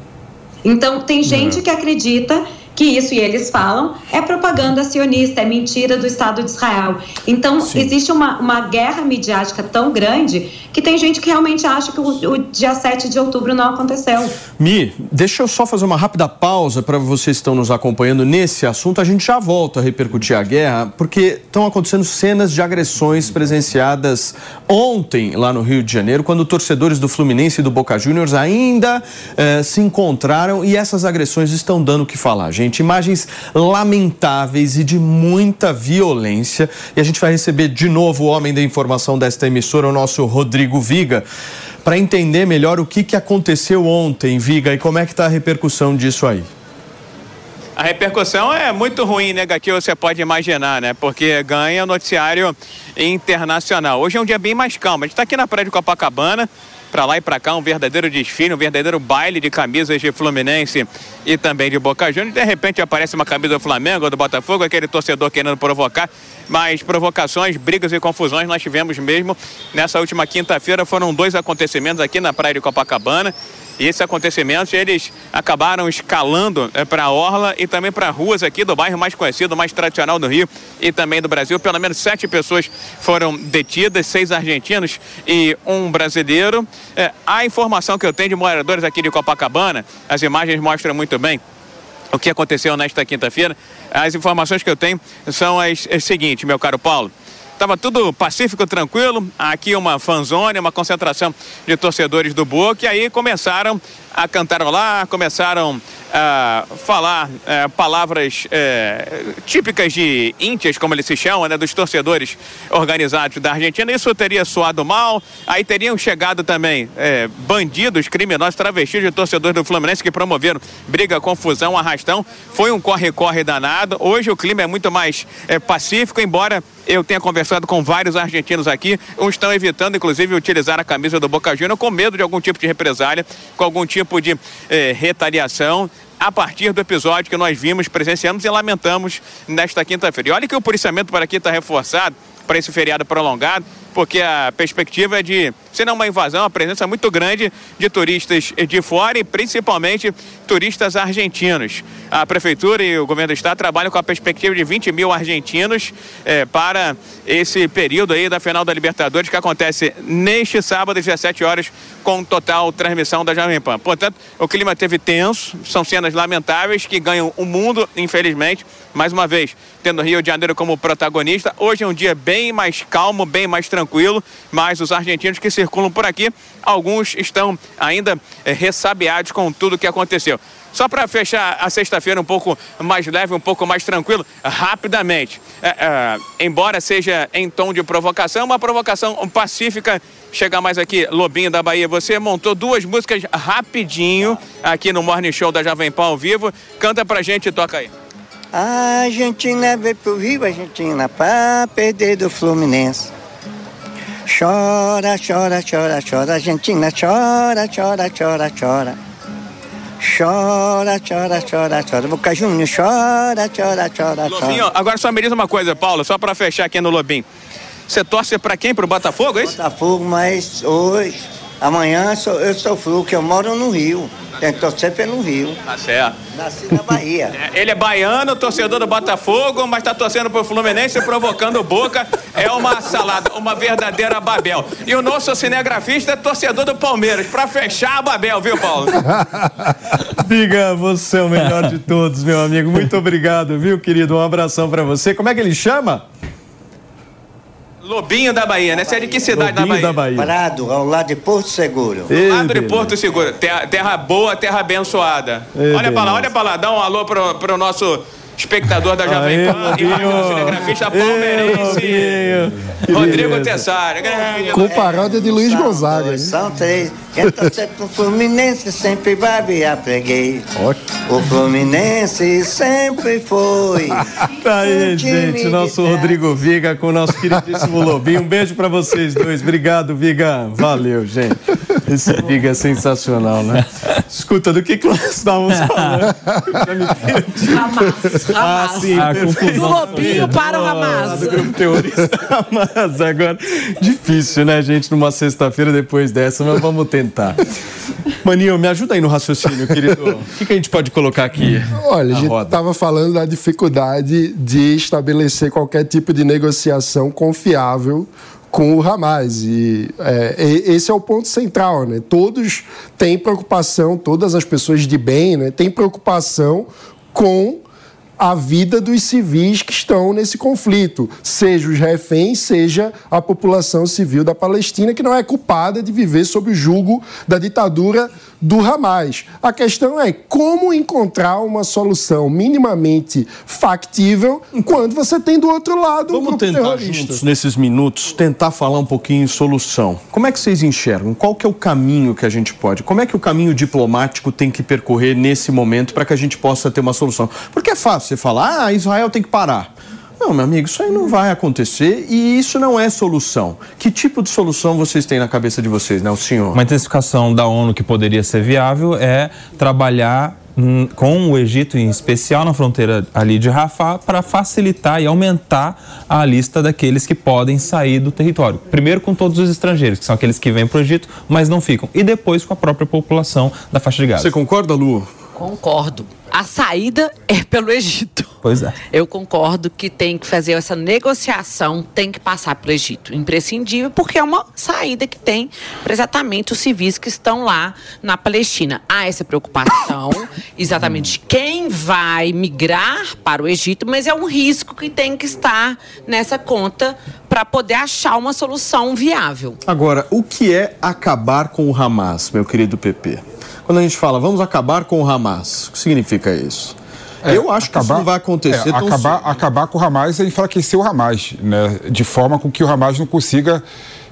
Então, tem gente que acredita que isso, e eles falam, é propaganda sionista, é mentira do Estado de Israel. Então, Sim. existe uma, uma guerra midiática tão grande que tem gente que realmente acha que o, o dia 7 de outubro não aconteceu. Mi, deixa eu só fazer uma rápida pausa para vocês que estão nos acompanhando nesse assunto. A gente já volta a repercutir a guerra, porque estão acontecendo cenas de agressões presenciadas ontem lá no Rio de Janeiro, quando torcedores do Fluminense e do Boca Juniors ainda eh, se encontraram e essas agressões estão dando o que falar, gente gente. Imagens lamentáveis e de muita violência. E a gente vai receber de novo o homem da informação desta emissora, o nosso Rodrigo Viga, para entender melhor o que, que aconteceu ontem, Viga, e como é que está a repercussão disso aí. A repercussão é muito ruim, negativa, você pode imaginar, né? Porque ganha noticiário internacional. Hoje é um dia bem mais calmo. A gente está aqui na Praia de Copacabana, para lá e para cá, um verdadeiro desfile, um verdadeiro baile de camisas de Fluminense e também de Boca Juniors. De repente aparece uma camisa do Flamengo, do Botafogo, aquele torcedor querendo provocar, mas provocações, brigas e confusões nós tivemos mesmo nessa última quinta-feira. Foram dois acontecimentos aqui na praia de Copacabana. E esses acontecimentos, eles acabaram escalando é, para a Orla e também para ruas aqui do bairro mais conhecido, mais tradicional do Rio e também do Brasil. Pelo menos sete pessoas foram detidas, seis argentinos e um brasileiro. É, a informação que eu tenho de moradores aqui de Copacabana, as imagens mostram muito bem o que aconteceu nesta quinta-feira. As informações que eu tenho são as, as seguintes, meu caro Paulo. Estava tudo pacífico, tranquilo. Aqui uma fanzone, uma concentração de torcedores do Boca. E aí começaram a cantarolar, começaram a falar é, palavras é, típicas de íntias, como eles se chamam, né, dos torcedores organizados da Argentina. Isso teria soado mal. Aí teriam chegado também é, bandidos, criminosos, travestis de torcedores do Fluminense que promoveram briga, confusão, arrastão. Foi um corre-corre danado. Hoje o clima é muito mais é, pacífico, embora eu tenha conversado com vários argentinos aqui, uns estão evitando, inclusive, utilizar a camisa do Boca Juniors com medo de algum tipo de represália, com algum tipo de eh, retaliação a partir do episódio que nós vimos, presenciamos e lamentamos nesta quinta-feira. E olha que o policiamento para aqui está reforçado para esse feriado prolongado porque a perspectiva é de, se não uma invasão, uma presença muito grande de turistas de fora e principalmente turistas argentinos. A Prefeitura e o Governo do Estado trabalham com a perspectiva de 20 mil argentinos eh, para esse período aí da final da Libertadores que acontece neste sábado, às 17 horas, com total transmissão da Jovem Pan. Portanto, o clima teve tenso, são cenas lamentáveis que ganham o mundo, infelizmente, mais uma vez, tendo Rio de Janeiro como protagonista. Hoje é um dia bem mais calmo, bem mais tranquilo mas os argentinos que circulam por aqui, alguns estão ainda é, ressabiados com tudo que aconteceu. Só para fechar a sexta-feira um pouco mais leve, um pouco mais tranquilo, rapidamente. É, é, embora seja em tom de provocação, uma provocação pacífica. Chegar mais aqui, Lobinho da Bahia, você montou duas músicas rapidinho aqui no Morning Show da Jovem Pan ao vivo. Canta pra gente e toca aí. A Argentina veio pro Rio, Argentina, pra perder do Fluminense. Chora, chora, chora, chora, Argentina, chora, chora, chora, chora. Chora, chora, chora, chora. Boca Júnior, chora, chora, chora, Lobinho, chora. agora só me diz uma coisa, Paulo, só para fechar aqui no Lobinho. Você torce para quem? Pro Botafogo, é isso? Botafogo, mas hoje, amanhã eu sou, eu sou flu, que eu moro no Rio. Tem que torcer pelo Rio. Tá certo. Nasci na Bahia. É, ele é baiano, torcedor do Botafogo, mas tá torcendo pro Fluminense, provocando boca. É uma salada, uma verdadeira Babel. E o nosso cinegrafista é torcedor do Palmeiras, pra fechar a Babel, viu, Paulo? Biga, você é o melhor de todos, meu amigo. Muito obrigado, viu, querido? Um abração para você. Como é que ele chama? Lobinho da Bahia, né? Você é de que cidade Lobinho da Bahia? da Bahia? Prado, ao lado de Porto Seguro. Ao lado de Porto Seguro. Terra, terra boa, terra abençoada. Ei, olha pra lá, olha pra lá. Dá um alô pro, pro nosso espectador da Jovem Pan e para o cinegrafista palmeirense. Rodrigo Tessari. grande Com paródia de Luiz Gonzaga. dois? São três. Quem torcer pro Fluminense sempre vai virar freguês. O Fluminense sempre foi. Tá aí, um gente, nosso terra. Rodrigo Viga com o nosso queridíssimo Lobinho. Um beijo pra vocês dois. Obrigado, Viga. Valeu, gente. Esse liga é sensacional, né? Escuta, do que, que nós estávamos falando? Hamas. Ah, sim. Ah, do Lobinho para o Hamas. Do grupo terrorista Hamas. Agora, difícil, né, gente, numa sexta-feira depois dessa, mas vamos tentar. Maninho, me ajuda aí no raciocínio, querido. O que, que a gente pode colocar aqui? Olha, a gente estava falando da dificuldade de estabelecer qualquer tipo de negociação confiável com o Hamas. E, é, esse é o ponto central, né? Todos têm preocupação, todas as pessoas de bem, né, têm preocupação com a vida dos civis que estão nesse conflito, seja os reféns, seja a população civil da Palestina, que não é culpada de viver sob o jugo da ditadura do Hamas. A questão é como encontrar uma solução minimamente factível quando você tem do outro lado um Vamos grupo tentar terrorista. juntos, nesses minutos, tentar falar um pouquinho em solução. Como é que vocês enxergam? Qual que é o caminho que a gente pode? Como é que o caminho diplomático tem que percorrer nesse momento para que a gente possa ter uma solução? Porque é fácil você falar, ah, Israel tem que parar. Não, meu amigo, isso aí não vai acontecer e isso não é solução. Que tipo de solução vocês têm na cabeça de vocês, né, o senhor? Uma intensificação da ONU que poderia ser viável é trabalhar com o Egito, em especial na fronteira ali de Rafah, para facilitar e aumentar a lista daqueles que podem sair do território. Primeiro com todos os estrangeiros, que são aqueles que vêm para o Egito, mas não ficam. E depois com a própria população da faixa de Gaza. Você concorda, Lu? Concordo. A saída é pelo Egito. Pois é. Eu concordo que tem que fazer essa negociação, tem que passar pelo Egito. Imprescindível, porque é uma saída que tem para exatamente os civis que estão lá na Palestina. Há essa preocupação, exatamente de quem vai migrar para o Egito, mas é um risco que tem que estar nessa conta para poder achar uma solução viável. Agora, o que é acabar com o Hamas, meu querido PP? Quando a gente fala vamos acabar com o Hamas, o que significa isso? Eu acho que isso não vai acontecer é, tão acabar, cedo. acabar com o Hamas é enfraquecer o Hamas, né? de forma com que o Hamas não consiga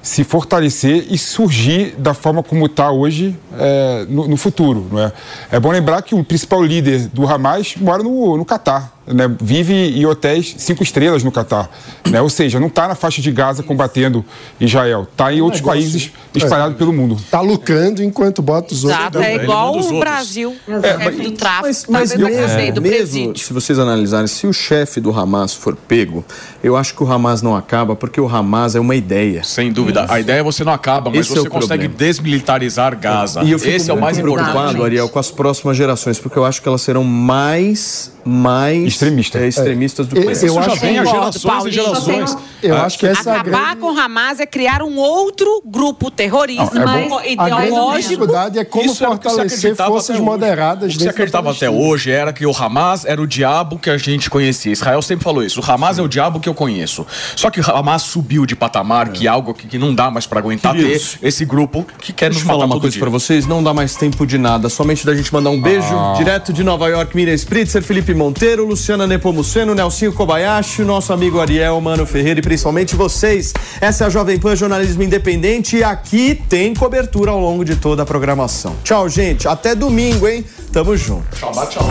se fortalecer e surgir da forma como está hoje é, no, no futuro. Não é? é bom lembrar que o principal líder do Hamas mora no, no Catar. Né, vive em hotéis cinco estrelas no Catar. Né, ou seja, não está na faixa de Gaza combatendo Israel. Está em outros negócio- países espalhados pelo mundo. Tá lucrando enquanto bota os outros. Exato, é igual o Brasil, o chefe do tráfico, Mas, mas tá mesmo, o do mesmo se vocês analisarem, se o chefe do Hamas for pego, eu acho que o Hamas não acaba porque o Hamas é uma ideia. Sem dúvida. A ideia é você não acaba, mas Esse é você o consegue problema. desmilitarizar Gaza. E eu fico Esse é o mais preocupado. Ariel, com as próximas gerações, porque eu acho que elas serão mais, mais Extremista. é, extremistas do Eu- que eu isso acho já vem há Concordo, gerações e gerações. Eu Ah, acho que essa é a Acabar com o Hamas é criar um outro grupo terrorista Não, é A grande ideológico. dificuldade é como Isso que se fortalecer forças moderadas O que se acreditava até hoje era que o Hamas era o diabo que a gente conhecia. Israel sempre falou isso. O Hamas é o diabo que eu conheço. Só que o Hamas subiu de patamar, que é algo que, que não dá mais pra aguentar Queridos, ter esse grupo que quer nos falar matar uma coisa dia. pra vocês, não dá mais tempo de nada, somente da gente mandar um beijo Ah. direto de Nova York, Miriam Spritzer, Felipe Monteiro, Luciana Nepomuceno, Nelsinho Kobayashi, o nosso amigo Ariel, Mano Ferreira e principalmente vocês. Essa é a Jovem Pan Jornalismo Independente e aqui tem cobertura ao longo de toda a programação. Tchau, gente. Até domingo, hein? Tamo junto. Tchau, tchau.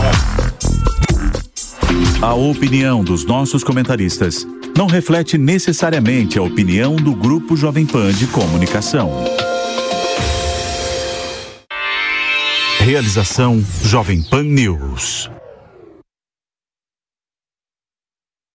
A opinião dos nossos comentaristas não reflete necessariamente a opinião do Grupo Jovem Pan de Comunicação. Realização Jovem Pan News.